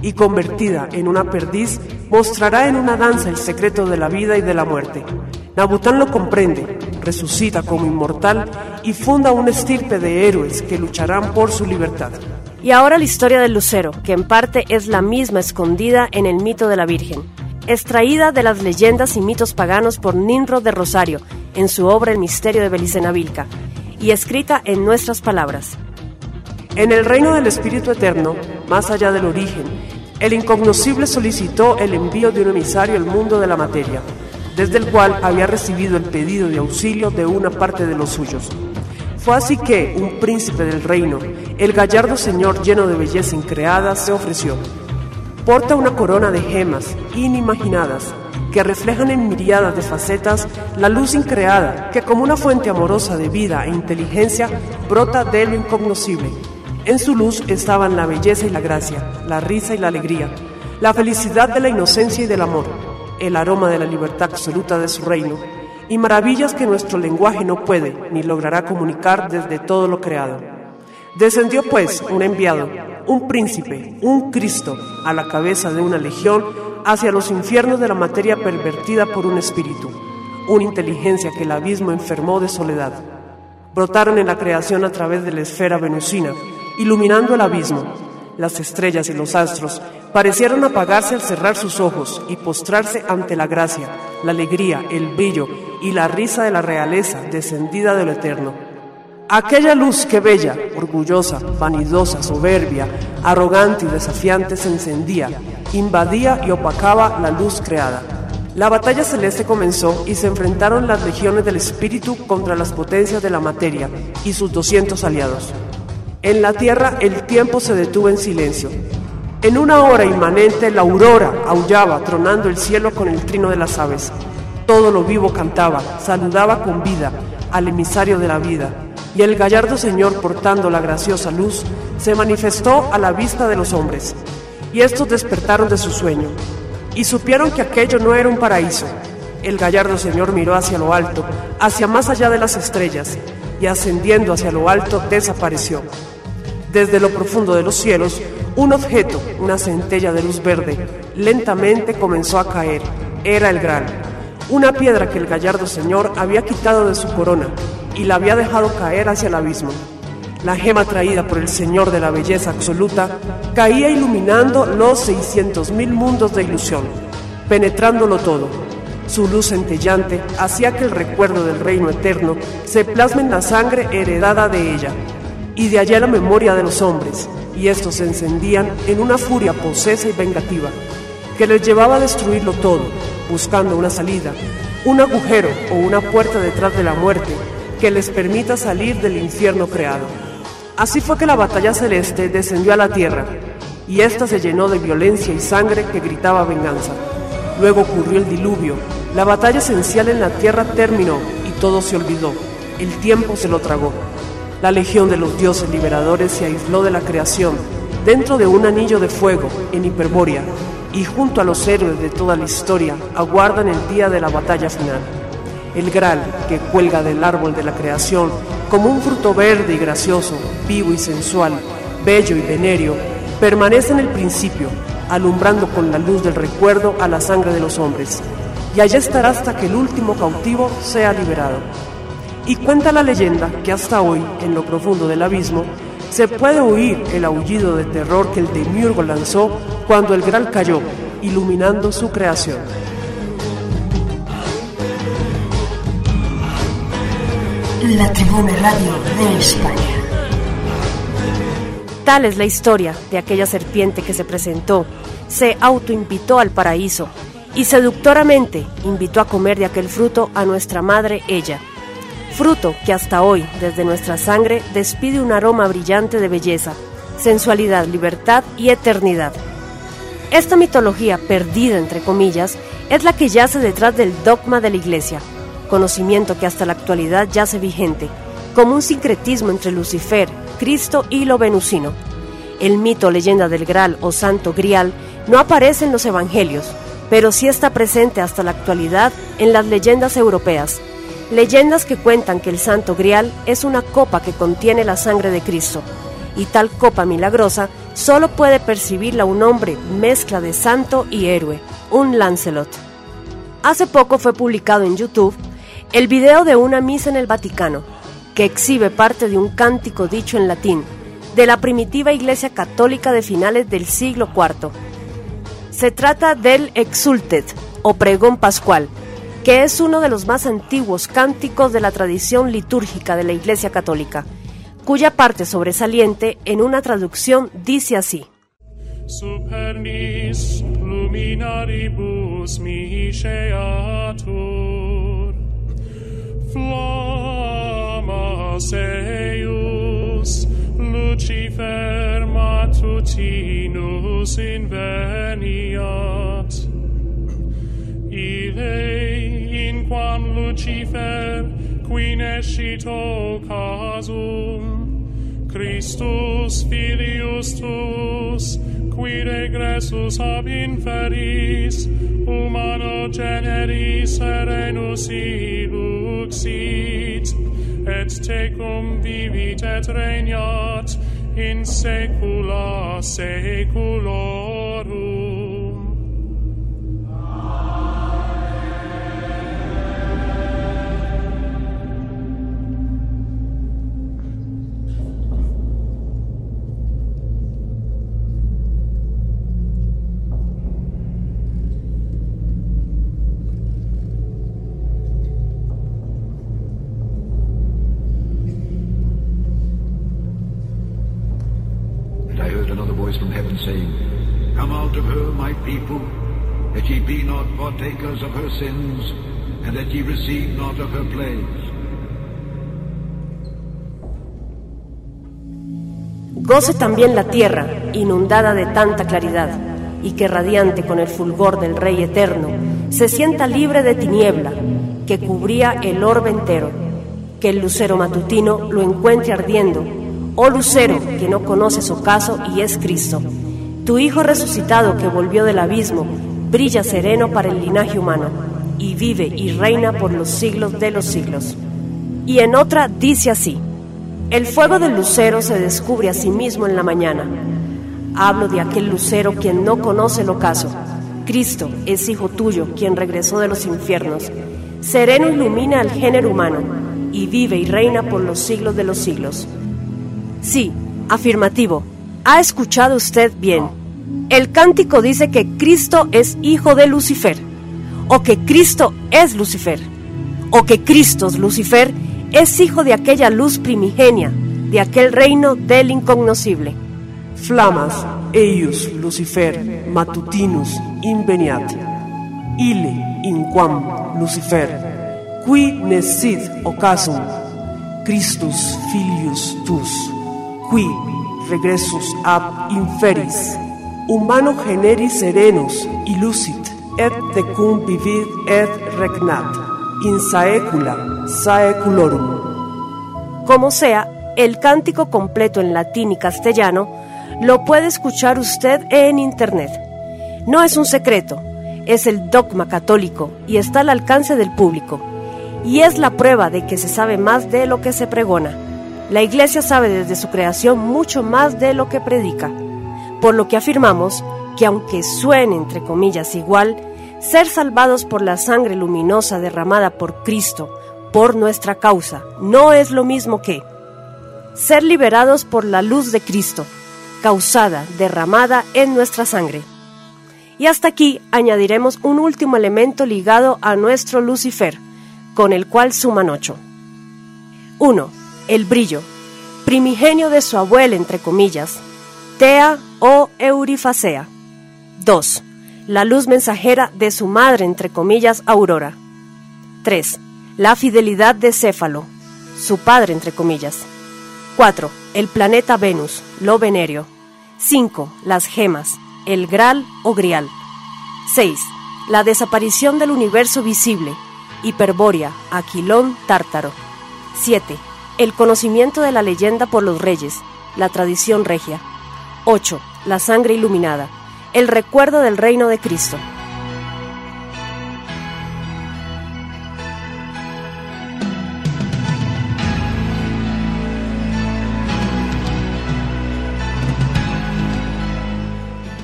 y convertida en una perdiz, mostrará en una danza el secreto de la vida y de la muerte. Nabután lo comprende, resucita como inmortal y funda un estirpe de héroes que lucharán por su libertad. Y ahora la historia del lucero, que en parte es la misma escondida en el mito de la Virgen. Extraída de las leyendas y mitos paganos por Ninro de Rosario en su obra El misterio de Belicenavilca, y escrita en nuestras palabras. En el reino del Espíritu Eterno, más allá del origen, el incognoscible solicitó el envío de un emisario al mundo de la materia, desde el cual había recibido el pedido de auxilio de una parte de los suyos. Fue así que un príncipe del reino, el gallardo señor lleno de belleza increada, se ofreció. Porta una corona de gemas inimaginadas que reflejan en miriadas de facetas la luz increada que como una fuente amorosa de vida e inteligencia brota de lo incognoscible en su luz estaban la belleza y la gracia, la risa y la alegría, la felicidad de la inocencia y del amor, el aroma de la libertad absoluta de su reino, y maravillas que nuestro lenguaje no puede ni logrará comunicar desde todo lo creado. Descendió pues un enviado, un príncipe, un Cristo, a la cabeza de una legión hacia los infiernos de la materia pervertida por un espíritu, una inteligencia que el abismo enfermó de soledad. Brotaron en la creación a través de la esfera venusina, iluminando el abismo. Las estrellas y los astros parecieron apagarse al cerrar sus ojos y postrarse ante la gracia, la alegría, el brillo y la risa de la realeza descendida de lo eterno. Aquella luz que bella, orgullosa, vanidosa, soberbia, arrogante y desafiante se encendía, invadía y opacaba la luz creada. La batalla celeste comenzó y se enfrentaron las legiones del espíritu contra las potencias de la materia y sus 200 aliados. En la tierra el tiempo se detuvo en silencio. En una hora inmanente la aurora aullaba, tronando el cielo con el trino de las aves. Todo lo vivo cantaba, saludaba con vida al emisario de la vida, y el gallardo Señor portando la graciosa luz se manifestó a la vista de los hombres. Y estos despertaron de su sueño, y supieron que aquello no era un paraíso. El gallardo Señor miró hacia lo alto, hacia más allá de las estrellas, y ascendiendo hacia lo alto desapareció. Desde lo profundo de los cielos, un objeto, una centella de luz verde, lentamente comenzó a caer. Era el gran, una piedra que el gallardo señor había quitado de su corona y la había dejado caer hacia el abismo. La gema traída por el Señor de la belleza absoluta caía iluminando los seiscientos mil mundos de ilusión, penetrándolo todo. Su luz centellante hacía que el recuerdo del reino eterno se plasme en la sangre heredada de ella y de allá la memoria de los hombres, y estos se encendían en una furia posesa y vengativa, que les llevaba a destruirlo todo, buscando una salida, un agujero o una puerta detrás de la muerte que les permita salir del infierno creado. Así fue que la batalla celeste descendió a la tierra, y ésta se llenó de violencia y sangre que gritaba venganza. Luego ocurrió el diluvio, la batalla esencial en la tierra terminó y todo se olvidó, el tiempo se lo tragó. La legión de los dioses liberadores se aisló de la creación, dentro de un anillo de fuego, en Hiperbórea, y junto a los héroes de toda la historia aguardan el día de la batalla final. El Graal, que cuelga del árbol de la creación como un fruto verde y gracioso, vivo y sensual, bello y venéreo, permanece en el principio, alumbrando con la luz del recuerdo a la sangre de los hombres, y allá estará hasta que el último cautivo sea liberado. Y cuenta la leyenda que hasta hoy, en lo profundo del abismo, se puede oír el aullido de terror que el demiurgo lanzó cuando el Graal cayó, iluminando su creación. La Tribuna Radio de España. Tal es la historia de aquella serpiente que se presentó, se autoinvitó al paraíso y seductoramente invitó a comer de aquel fruto a nuestra madre ella fruto que hasta hoy, desde nuestra sangre, despide un aroma brillante de belleza, sensualidad, libertad y eternidad. Esta mitología perdida, entre comillas, es la que yace detrás del dogma de la Iglesia, conocimiento que hasta la actualidad yace vigente, como un sincretismo entre Lucifer, Cristo y lo venusino. El mito leyenda del Graal o Santo Grial no aparece en los Evangelios, pero sí está presente hasta la actualidad en las leyendas europeas, Leyendas que cuentan que el Santo Grial es una copa que contiene la sangre de Cristo, y tal copa milagrosa solo puede percibirla un hombre mezcla de santo y héroe, un Lancelot. Hace poco fue publicado en YouTube el video de una misa en el Vaticano, que exhibe parte de un cántico dicho en latín de la primitiva Iglesia Católica de finales del siglo IV. Se trata del Exultet o pregón pascual, que es uno de los más antiguos cánticos de la tradición litúrgica de la Iglesia Católica, cuya parte sobresaliente en una traducción dice así. Supernis luminaribus flammas eius, Lucifer matutinus inveniat. Ile in quam Lucifer, qui nescit casum Christus filius tuus, qui regressus ab inferis, humano generis serenus iluxit, et tecum vivit et regnat in saecula saeculorum. Partakers of her sins, and that ye receive not of her plagues. Goce también la tierra, inundada de tanta claridad, y que radiante con el fulgor del Rey eterno, se sienta libre de tiniebla, que cubría el orbe entero, que el lucero matutino lo encuentre ardiendo, oh lucero que no conoce su caso y es Cristo tu Hijo resucitado que volvió del abismo, brilla sereno para el linaje humano, y vive y reina por los siglos de los siglos. Y en otra dice así, el fuego del lucero se descubre a sí mismo en la mañana. Hablo de aquel lucero quien no conoce el ocaso. Cristo es hijo tuyo, quien regresó de los infiernos. Sereno ilumina al género humano y vive y reina por los siglos de los siglos. Sí, afirmativo, ha escuchado usted bien. El cántico dice que Cristo es hijo de Lucifer, o que Cristo es Lucifer, o que Cristo, Lucifer, es hijo de aquella luz primigenia, de aquel reino del incognoscible. Flamas, eius Lucifer, matutinus inveniat, ile inquam Lucifer, qui nesit ocasum, Christus filius tus, qui regressus ab inferis. Humano generis serenus, illucit, et tecum vivit et regnat, in saecula saeculorum. Como sea, el cántico completo en latín y castellano lo puede escuchar usted en Internet. No es un secreto, es el dogma católico y está al alcance del público. Y es la prueba de que se sabe más de lo que se pregona. La Iglesia sabe desde su creación mucho más de lo que predica, por lo que afirmamos que aunque suene entre comillas igual, ser salvados por la sangre luminosa derramada por Cristo, por nuestra causa, no es lo mismo que ser liberados por la luz de Cristo, causada, derramada en nuestra sangre. Y hasta aquí añadiremos un último elemento ligado a nuestro Lucifer, con el cual suman ocho. 1 el brillo, primigenio de su abuela, entre comillas, Tea o Eurifacea. 2. La luz mensajera de su madre, entre comillas, Aurora. 3. La fidelidad de Céfalo, su padre, entre comillas. 4. El planeta Venus, lo venerio. 5. Las gemas, el Graal o Grial. 6. La desaparición del universo visible, Hiperbórea, Aquilón, Tártaro. 7 el conocimiento de la leyenda por los reyes, la tradición regia. 8. La sangre iluminada, el recuerdo del reino de Cristo.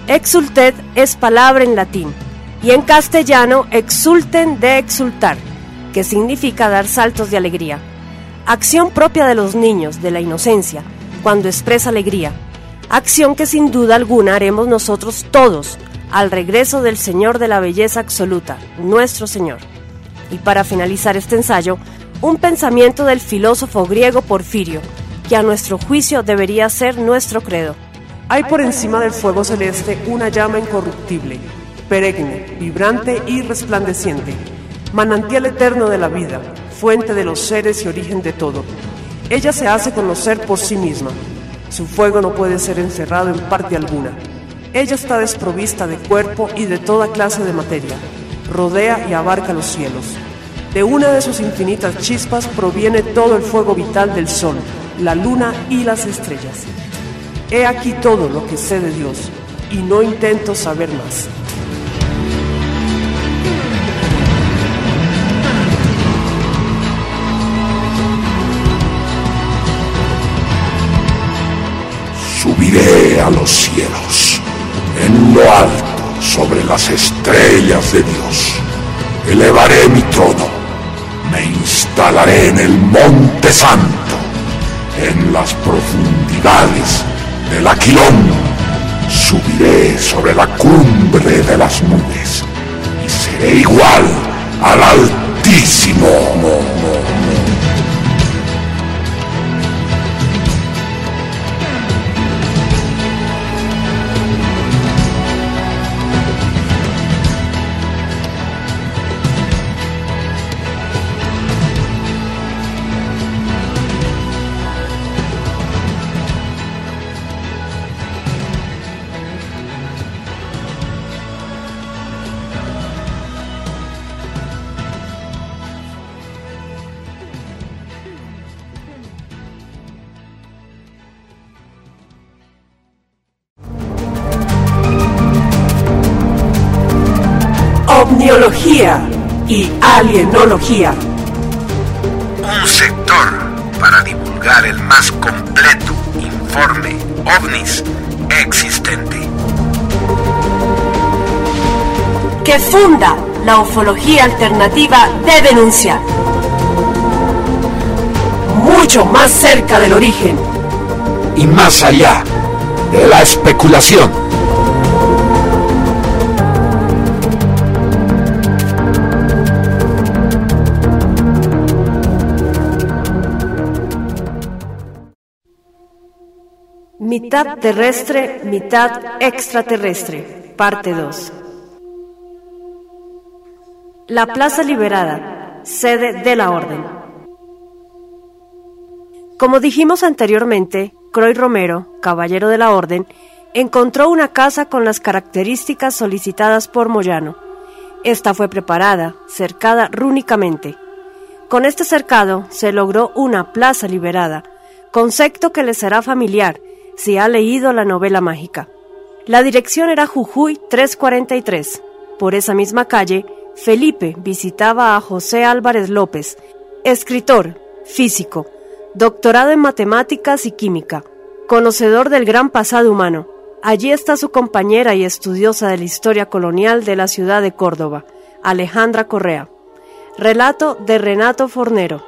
Exulted es palabra en latín y en castellano exulten de exultar, que significa dar saltos de alegría acción propia de los niños, de la inocencia, cuando expresa alegría, acción que sin duda alguna haremos nosotros todos al regreso del Señor de la Belleza Absoluta, nuestro Señor. Y para finalizar este ensayo, un pensamiento del filósofo griego Porfirio, que a nuestro juicio debería ser nuestro credo. Hay por encima del fuego celeste una llama incorruptible, perenne, vibrante y resplandeciente, manantial eterno de la vida, fuente de los seres y origen de todo. Ella se hace conocer por sí misma. Su fuego no puede ser encerrado en parte alguna. Ella está desprovista de cuerpo y de toda clase de materia. Rodea y abarca los cielos. De una de sus infinitas chispas proviene todo el fuego vital del sol, la luna y las estrellas. He aquí todo lo que sé de Dios y no intento saber más. Subiré a los cielos, en lo alto, sobre las estrellas de Dios. Elevaré mi trono, me instalaré en el monte santo, en las profundidades del aquilón. Subiré sobre la cumbre de las nubes y seré igual al Altísimo. Omniología y alienología. Un sector para divulgar el más completo informe ovnis existente. Que funda la ufología alternativa de denuncia. Mucho más cerca del origen. Y más allá de la especulación. Mitad terrestre, mitad extraterrestre. Parte 2. La Plaza Liberada, sede de la Orden. Como dijimos anteriormente, Croy Romero, caballero de la Orden, encontró una casa con las características solicitadas por Moyano. Esta fue preparada, cercada rúnicamente. Con este cercado se logró una plaza liberada, concepto que le será familiar si ha leído la novela mágica. La dirección era Jujuy 343. Por esa misma calle, Felipe visitaba a José Álvarez López, escritor, físico, doctorado en matemáticas y química, conocedor del gran pasado humano. Allí está su compañera y estudiosa de la historia colonial de la ciudad de Córdoba, Alejandra Correa. Relato de Renato Fornero.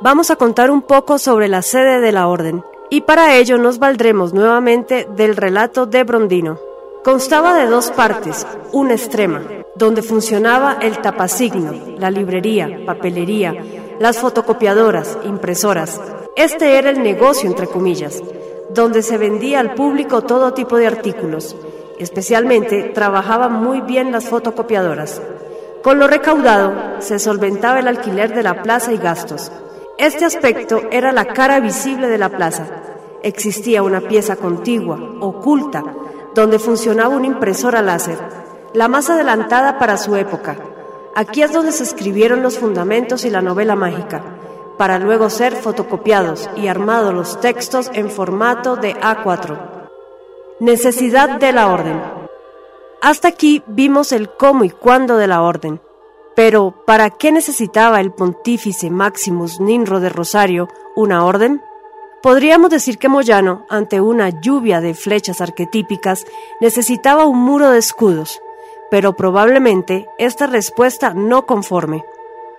Vamos a contar un poco sobre la sede de la orden, y para ello nos valdremos nuevamente del relato de Brondino. Constaba de dos partes, una extrema, donde funcionaba el tapasigno, la librería, papelería, las fotocopiadoras, impresoras. Este era el negocio, entre comillas, donde se vendía al público todo tipo de artículos. Especialmente trabajaban muy bien las fotocopiadoras. Con lo recaudado se solventaba el alquiler de la plaza y gastos. Este aspecto era la cara visible de la plaza. Existía una pieza contigua, oculta, donde funcionaba una impresora láser, la más adelantada para su época. Aquí es donde se escribieron los fundamentos y la novela mágica, para luego ser fotocopiados y armados los textos en formato de A4. Necesidad de la orden. Hasta aquí vimos el cómo y cuándo de la orden. Pero, ¿para qué necesitaba el pontífice Maximus Ninro de Rosario una orden? Podríamos decir que Moyano, ante una lluvia de flechas arquetípicas, necesitaba un muro de escudos, pero probablemente esta respuesta no conforme.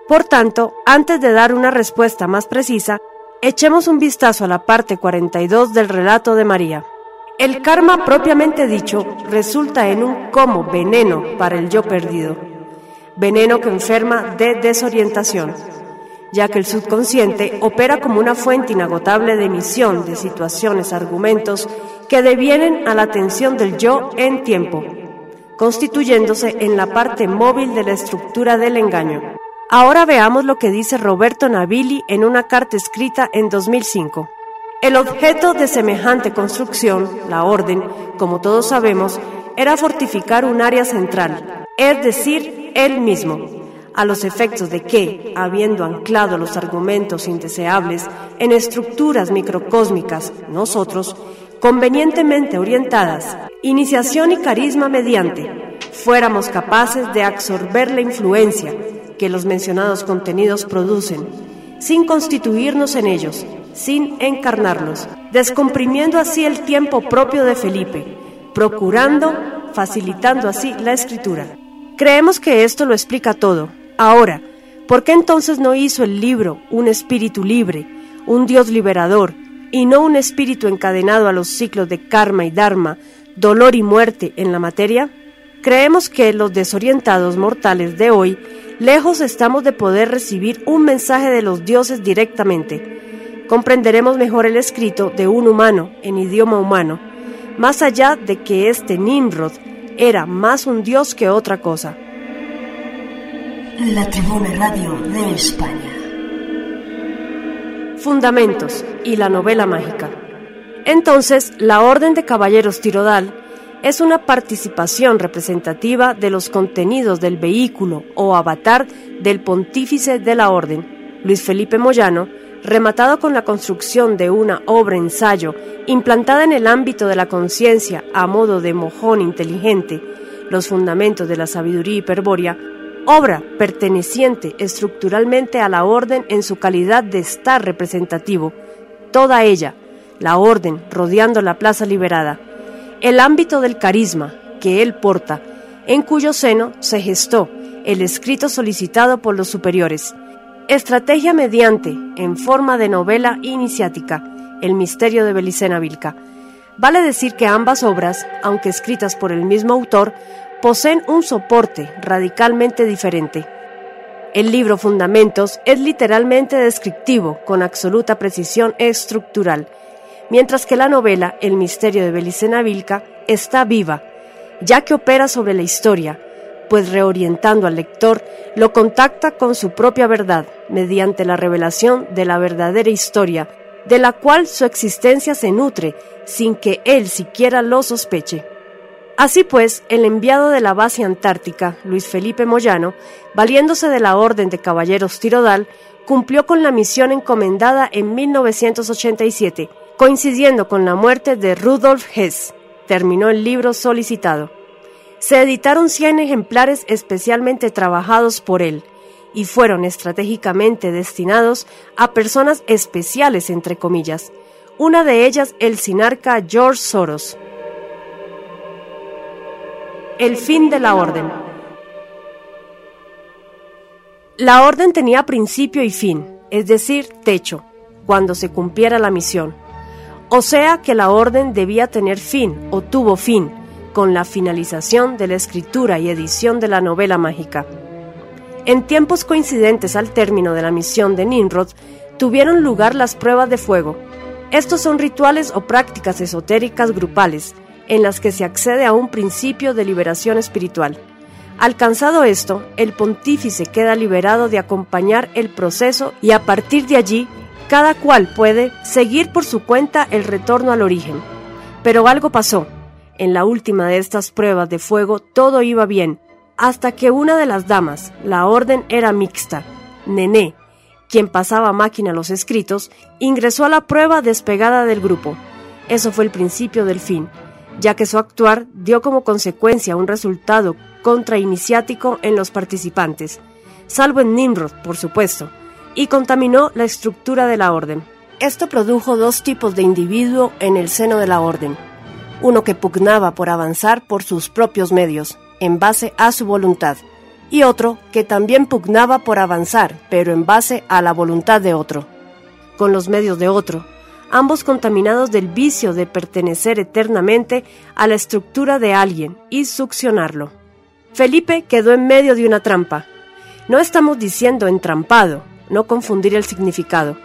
Por tanto, antes de dar una respuesta más precisa, echemos un vistazo a la parte 42 del relato de María. El karma propiamente dicho resulta en un como veneno para el yo perdido, veneno que enferma de desorientación, ya que el subconsciente opera como una fuente inagotable de emisión de situaciones, argumentos que devienen a la atención del yo en tiempo, constituyéndose en la parte móvil de la estructura del engaño. Ahora veamos lo que dice Roberto Navili en una carta escrita en 2005. El objeto de semejante construcción, la orden, como todos sabemos, era fortificar un área central, es decir, él mismo, a los efectos de que, habiendo anclado los argumentos indeseables en estructuras microcósmicas, nosotros, convenientemente orientadas, iniciación y carisma mediante, fuéramos capaces de absorber la influencia que los mencionados contenidos producen, sin constituirnos en ellos, sin encarnarlos, descomprimiendo así el tiempo propio de Felipe, procurando, facilitando así la escritura. Creemos que esto lo explica todo. Ahora, ¿por qué entonces no hizo el libro un espíritu libre, un Dios liberador, y no un espíritu encadenado a los ciclos de karma y dharma, dolor y muerte en la materia? Creemos que los desorientados mortales de hoy, lejos estamos de poder recibir un mensaje de los dioses directamente. Comprenderemos mejor el escrito de un humano en idioma humano, más allá de que este Nimrod era más un dios que otra cosa. La Tribuna Radio de España. Fundamentos y la novela mágica. Entonces, la Orden de Caballeros Tirodal es una participación representativa de los contenidos del vehículo o avatar del pontífice de la Orden, Luis Felipe Moyano, rematado con la construcción de una obra ensayo implantada en el ámbito de la conciencia a modo de mojón inteligente, los fundamentos de la sabiduría hiperbórea, obra perteneciente estructuralmente a la orden en su calidad de estar representativo, toda ella, la orden rodeando la plaza liberada, el ámbito del carisma que él porta, en cuyo seno se gestó el escrito solicitado por los superiores, Estrategia mediante, en forma de novela iniciática, El misterio de Belicena Vilca. Vale decir que ambas obras, aunque escritas por el mismo autor, poseen un soporte radicalmente diferente. El libro Fundamentos es literalmente descriptivo, con absoluta precisión estructural, mientras que la novela El misterio de Belicena Vilca está viva, ya que opera sobre la historia, pues reorientando al lector, lo contacta con su propia verdad mediante la revelación de la verdadera historia, de la cual su existencia se nutre sin que él siquiera lo sospeche. Así pues, el enviado de la base antártica, Luis Felipe Moyano, valiéndose de la Orden de Caballeros Tirodal, cumplió con la misión encomendada en 1987, coincidiendo con la muerte de Rudolf Hess. Terminó el libro solicitado se editaron 100 ejemplares especialmente trabajados por él y fueron estratégicamente destinados a personas especiales, entre comillas, una de ellas el sinarca George Soros. El fin de la orden. La orden tenía principio y fin, es decir, techo, cuando se cumpliera la misión. O sea que la orden debía tener fin o tuvo fin, con la finalización de la escritura y edición de la novela mágica. En tiempos coincidentes al término de la misión de Nimrod, tuvieron lugar las pruebas de fuego. Estos son rituales o prácticas esotéricas grupales, en las que se accede a un principio de liberación espiritual. Alcanzado esto, el pontífice queda liberado de acompañar el proceso y a partir de allí, cada cual puede seguir por su cuenta el retorno al origen. Pero algo pasó, en la última de estas pruebas de fuego todo iba bien, hasta que una de las damas, la orden era mixta, Nené, quien pasaba máquina los escritos, ingresó a la prueba despegada del grupo. Eso fue el principio del fin, ya que su actuar dio como consecuencia un resultado contrainiciático en los participantes, salvo en Nimrod, por supuesto, y contaminó la estructura de la orden. Esto produjo dos tipos de individuo en el seno de la orden uno que pugnaba por avanzar por sus propios medios, en base a su voluntad, y otro que también pugnaba por avanzar, pero en base a la voluntad de otro. Con los medios de otro, ambos contaminados del vicio de pertenecer eternamente a la estructura de alguien y succionarlo. Felipe quedó en medio de una trampa. No estamos diciendo entrampado, no confundir el significado.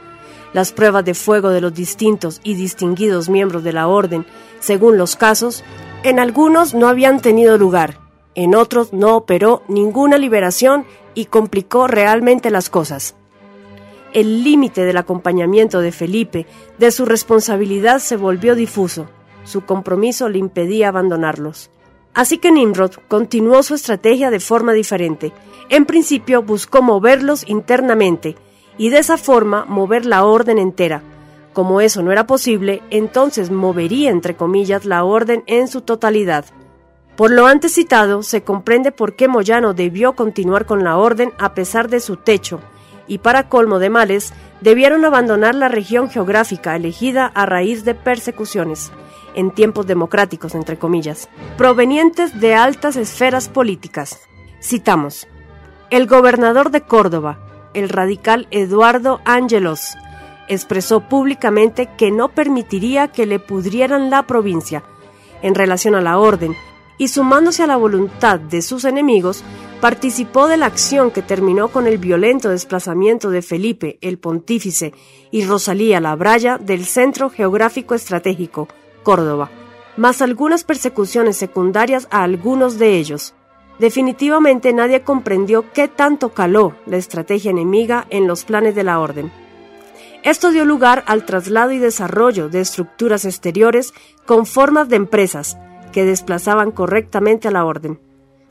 Las pruebas de fuego de los distintos y distinguidos miembros de la orden, según los casos, en algunos no habían tenido lugar, en otros no operó ninguna liberación y complicó realmente las cosas. El límite del acompañamiento de Felipe, de su responsabilidad, se volvió difuso. Su compromiso le impedía abandonarlos. Así que Nimrod continuó su estrategia de forma diferente. En principio buscó moverlos internamente y de esa forma mover la orden entera. Como eso no era posible, entonces movería entre comillas la orden en su totalidad. Por lo antes citado, se comprende por qué Moyano debió continuar con la orden a pesar de su techo, y para colmo de males, debieron abandonar la región geográfica elegida a raíz de persecuciones en tiempos democráticos, entre comillas, provenientes de altas esferas políticas. Citamos, el gobernador de Córdoba, el radical Eduardo Ángelos, expresó públicamente que no permitiría que le pudrieran la provincia en relación a la orden y sumándose a la voluntad de sus enemigos, participó de la acción que terminó con el violento desplazamiento de Felipe el Pontífice y Rosalía la Braya del Centro Geográfico Estratégico, Córdoba, más algunas persecuciones secundarias a algunos de ellos. Definitivamente nadie comprendió qué tanto caló la estrategia enemiga en los planes de la orden. Esto dio lugar al traslado y desarrollo de estructuras exteriores con formas de empresas que desplazaban correctamente a la orden.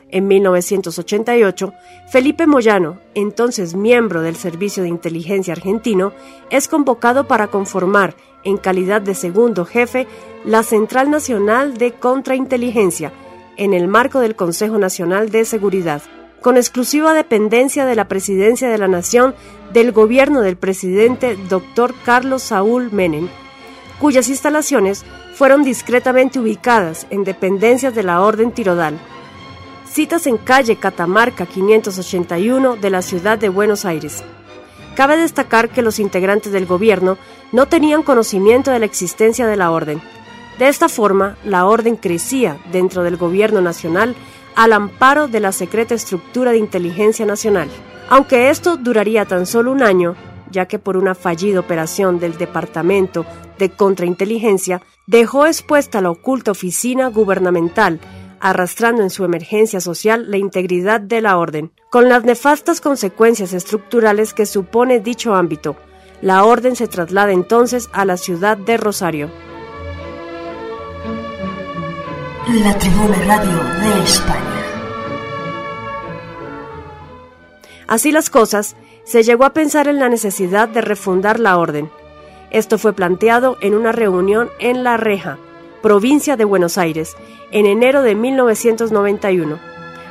En 1988, Felipe Moyano, entonces miembro del Servicio de Inteligencia argentino, es convocado para conformar, en calidad de segundo jefe, la Central Nacional de Contrainteligencia, en el marco del Consejo Nacional de Seguridad, con exclusiva dependencia de la Presidencia de la Nación del gobierno del presidente Dr. Carlos Saúl Menem, cuyas instalaciones fueron discretamente ubicadas en dependencias de la Orden Tirodal. Citas en calle Catamarca 581 de la ciudad de Buenos Aires. Cabe destacar que los integrantes del gobierno no tenían conocimiento de la existencia de la orden. De esta forma, la orden crecía dentro del gobierno nacional al amparo de la secreta estructura de inteligencia nacional. Aunque esto duraría tan solo un año, ya que por una fallida operación del Departamento de Contrainteligencia dejó expuesta la oculta oficina gubernamental, arrastrando en su emergencia social la integridad de la orden, con las nefastas consecuencias estructurales que supone dicho ámbito. La orden se traslada entonces a la ciudad de Rosario. La Tribuna Radio de España. Así las cosas, se llegó a pensar en la necesidad de refundar la orden. Esto fue planteado en una reunión en La Reja, provincia de Buenos Aires, en enero de 1991.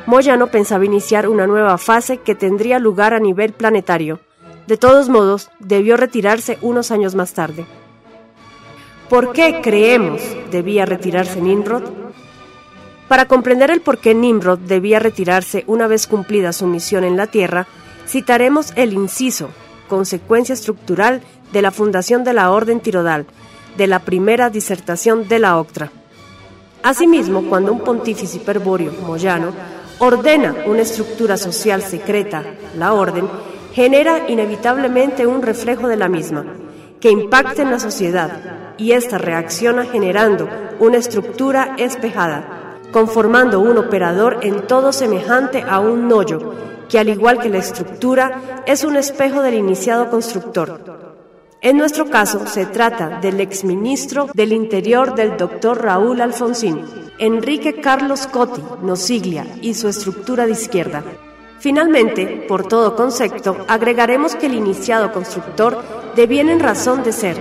Moyano pensaba iniciar una nueva fase que tendría lugar a nivel planetario. De todos modos, debió retirarse unos años más tarde. ¿Por qué creemos debía retirarse Nimrod? Para comprender el por qué Nimrod debía retirarse una vez cumplida su misión en la Tierra, citaremos el inciso, consecuencia estructural de la fundación de la Orden Tirodal, de la primera disertación de la Octra. Asimismo, cuando un pontífice hiperbóreo, Moyano, ordena una estructura social secreta, la orden, genera inevitablemente un reflejo de la misma, que impacta en la sociedad, y ésta reacciona generando una estructura espejada, conformando un operador en todo semejante a un hoyo, que al igual que la estructura es un espejo del iniciado constructor. En nuestro caso se trata del exministro del Interior del doctor Raúl Alfonsín, Enrique Carlos Cotti, Nosiglia y su estructura de izquierda. Finalmente, por todo concepto, agregaremos que el iniciado constructor deviene en razón de ser,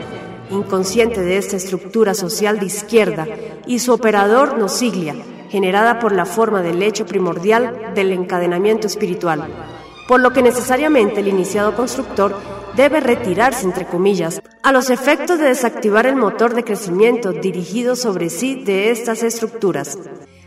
inconsciente de esta estructura social de izquierda, y su operador Nosiglia, generada por la forma del hecho primordial del encadenamiento espiritual, por lo que necesariamente el iniciado constructor debe retirarse, entre comillas, a los efectos de desactivar el motor de crecimiento dirigido sobre sí de estas estructuras,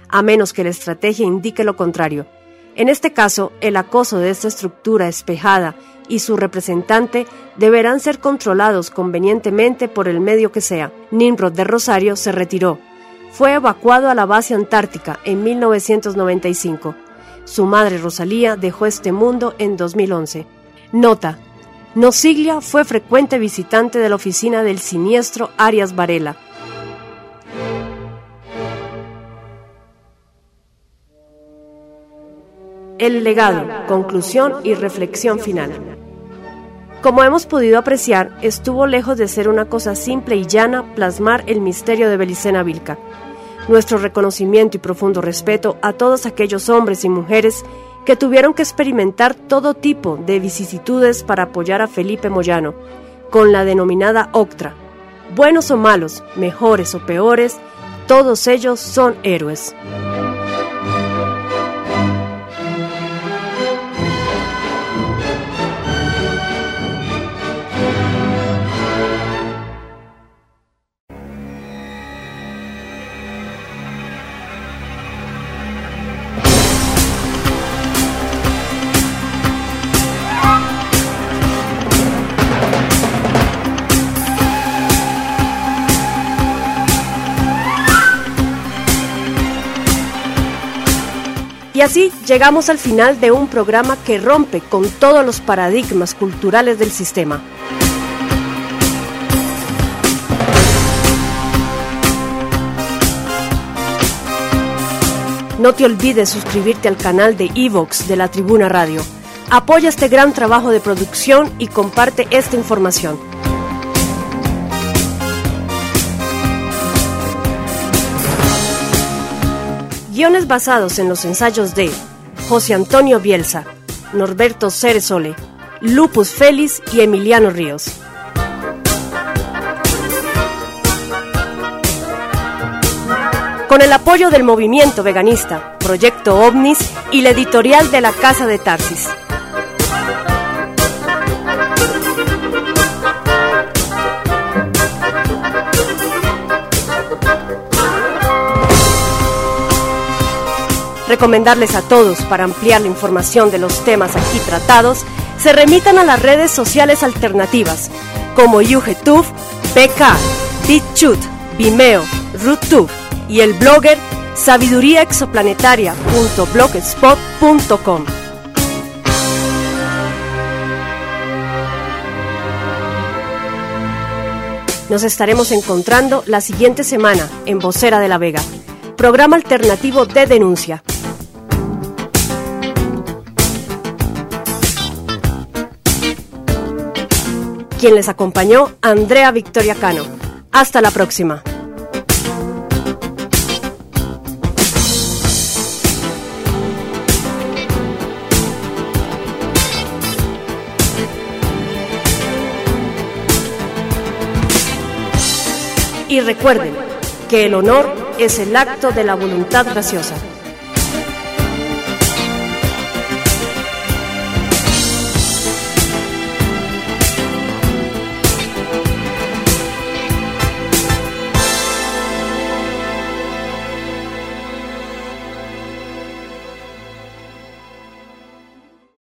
a menos que la estrategia indique lo contrario. En este caso, el acoso de esta estructura espejada y su representante deberán ser controlados convenientemente por el medio que sea. Nimrod de Rosario se retiró. Fue evacuado a la base antártica en 1995. Su madre Rosalía dejó este mundo en 2011. Nota. Nosiglia fue frecuente visitante de la oficina del siniestro Arias Varela. El legado, conclusión y reflexión final. Como hemos podido apreciar, estuvo lejos de ser una cosa simple y llana plasmar el misterio de Belicena Vilca. Nuestro reconocimiento y profundo respeto a todos aquellos hombres y mujeres que tuvieron que experimentar todo tipo de vicisitudes para apoyar a Felipe Moyano, con la denominada Octra. Buenos o malos, mejores o peores, todos ellos son héroes. Y así llegamos al final de un programa que rompe con todos los paradigmas culturales del sistema. No te olvides suscribirte al canal de Evox de la Tribuna Radio. Apoya este gran trabajo de producción y comparte esta información. Guiones basados en los ensayos de José Antonio Bielsa, Norberto Ceresole, Lupus Félix y Emiliano Ríos. Con el apoyo del movimiento veganista, Proyecto OVNIS y la editorial de la Casa de Tarsis. Recomendarles a todos para ampliar la información de los temas aquí tratados, se remitan a las redes sociales alternativas como YouTube, PK, BitChute, Vimeo, RootTube y el blogger sabiduríaexoplanetaria.blogspot.com. Nos estaremos encontrando la siguiente semana en Vocera de la Vega, programa alternativo de denuncia Quien les acompañó, Andrea Victoria Cano. Hasta la próxima. Y recuerden que el honor es el acto de la voluntad graciosa.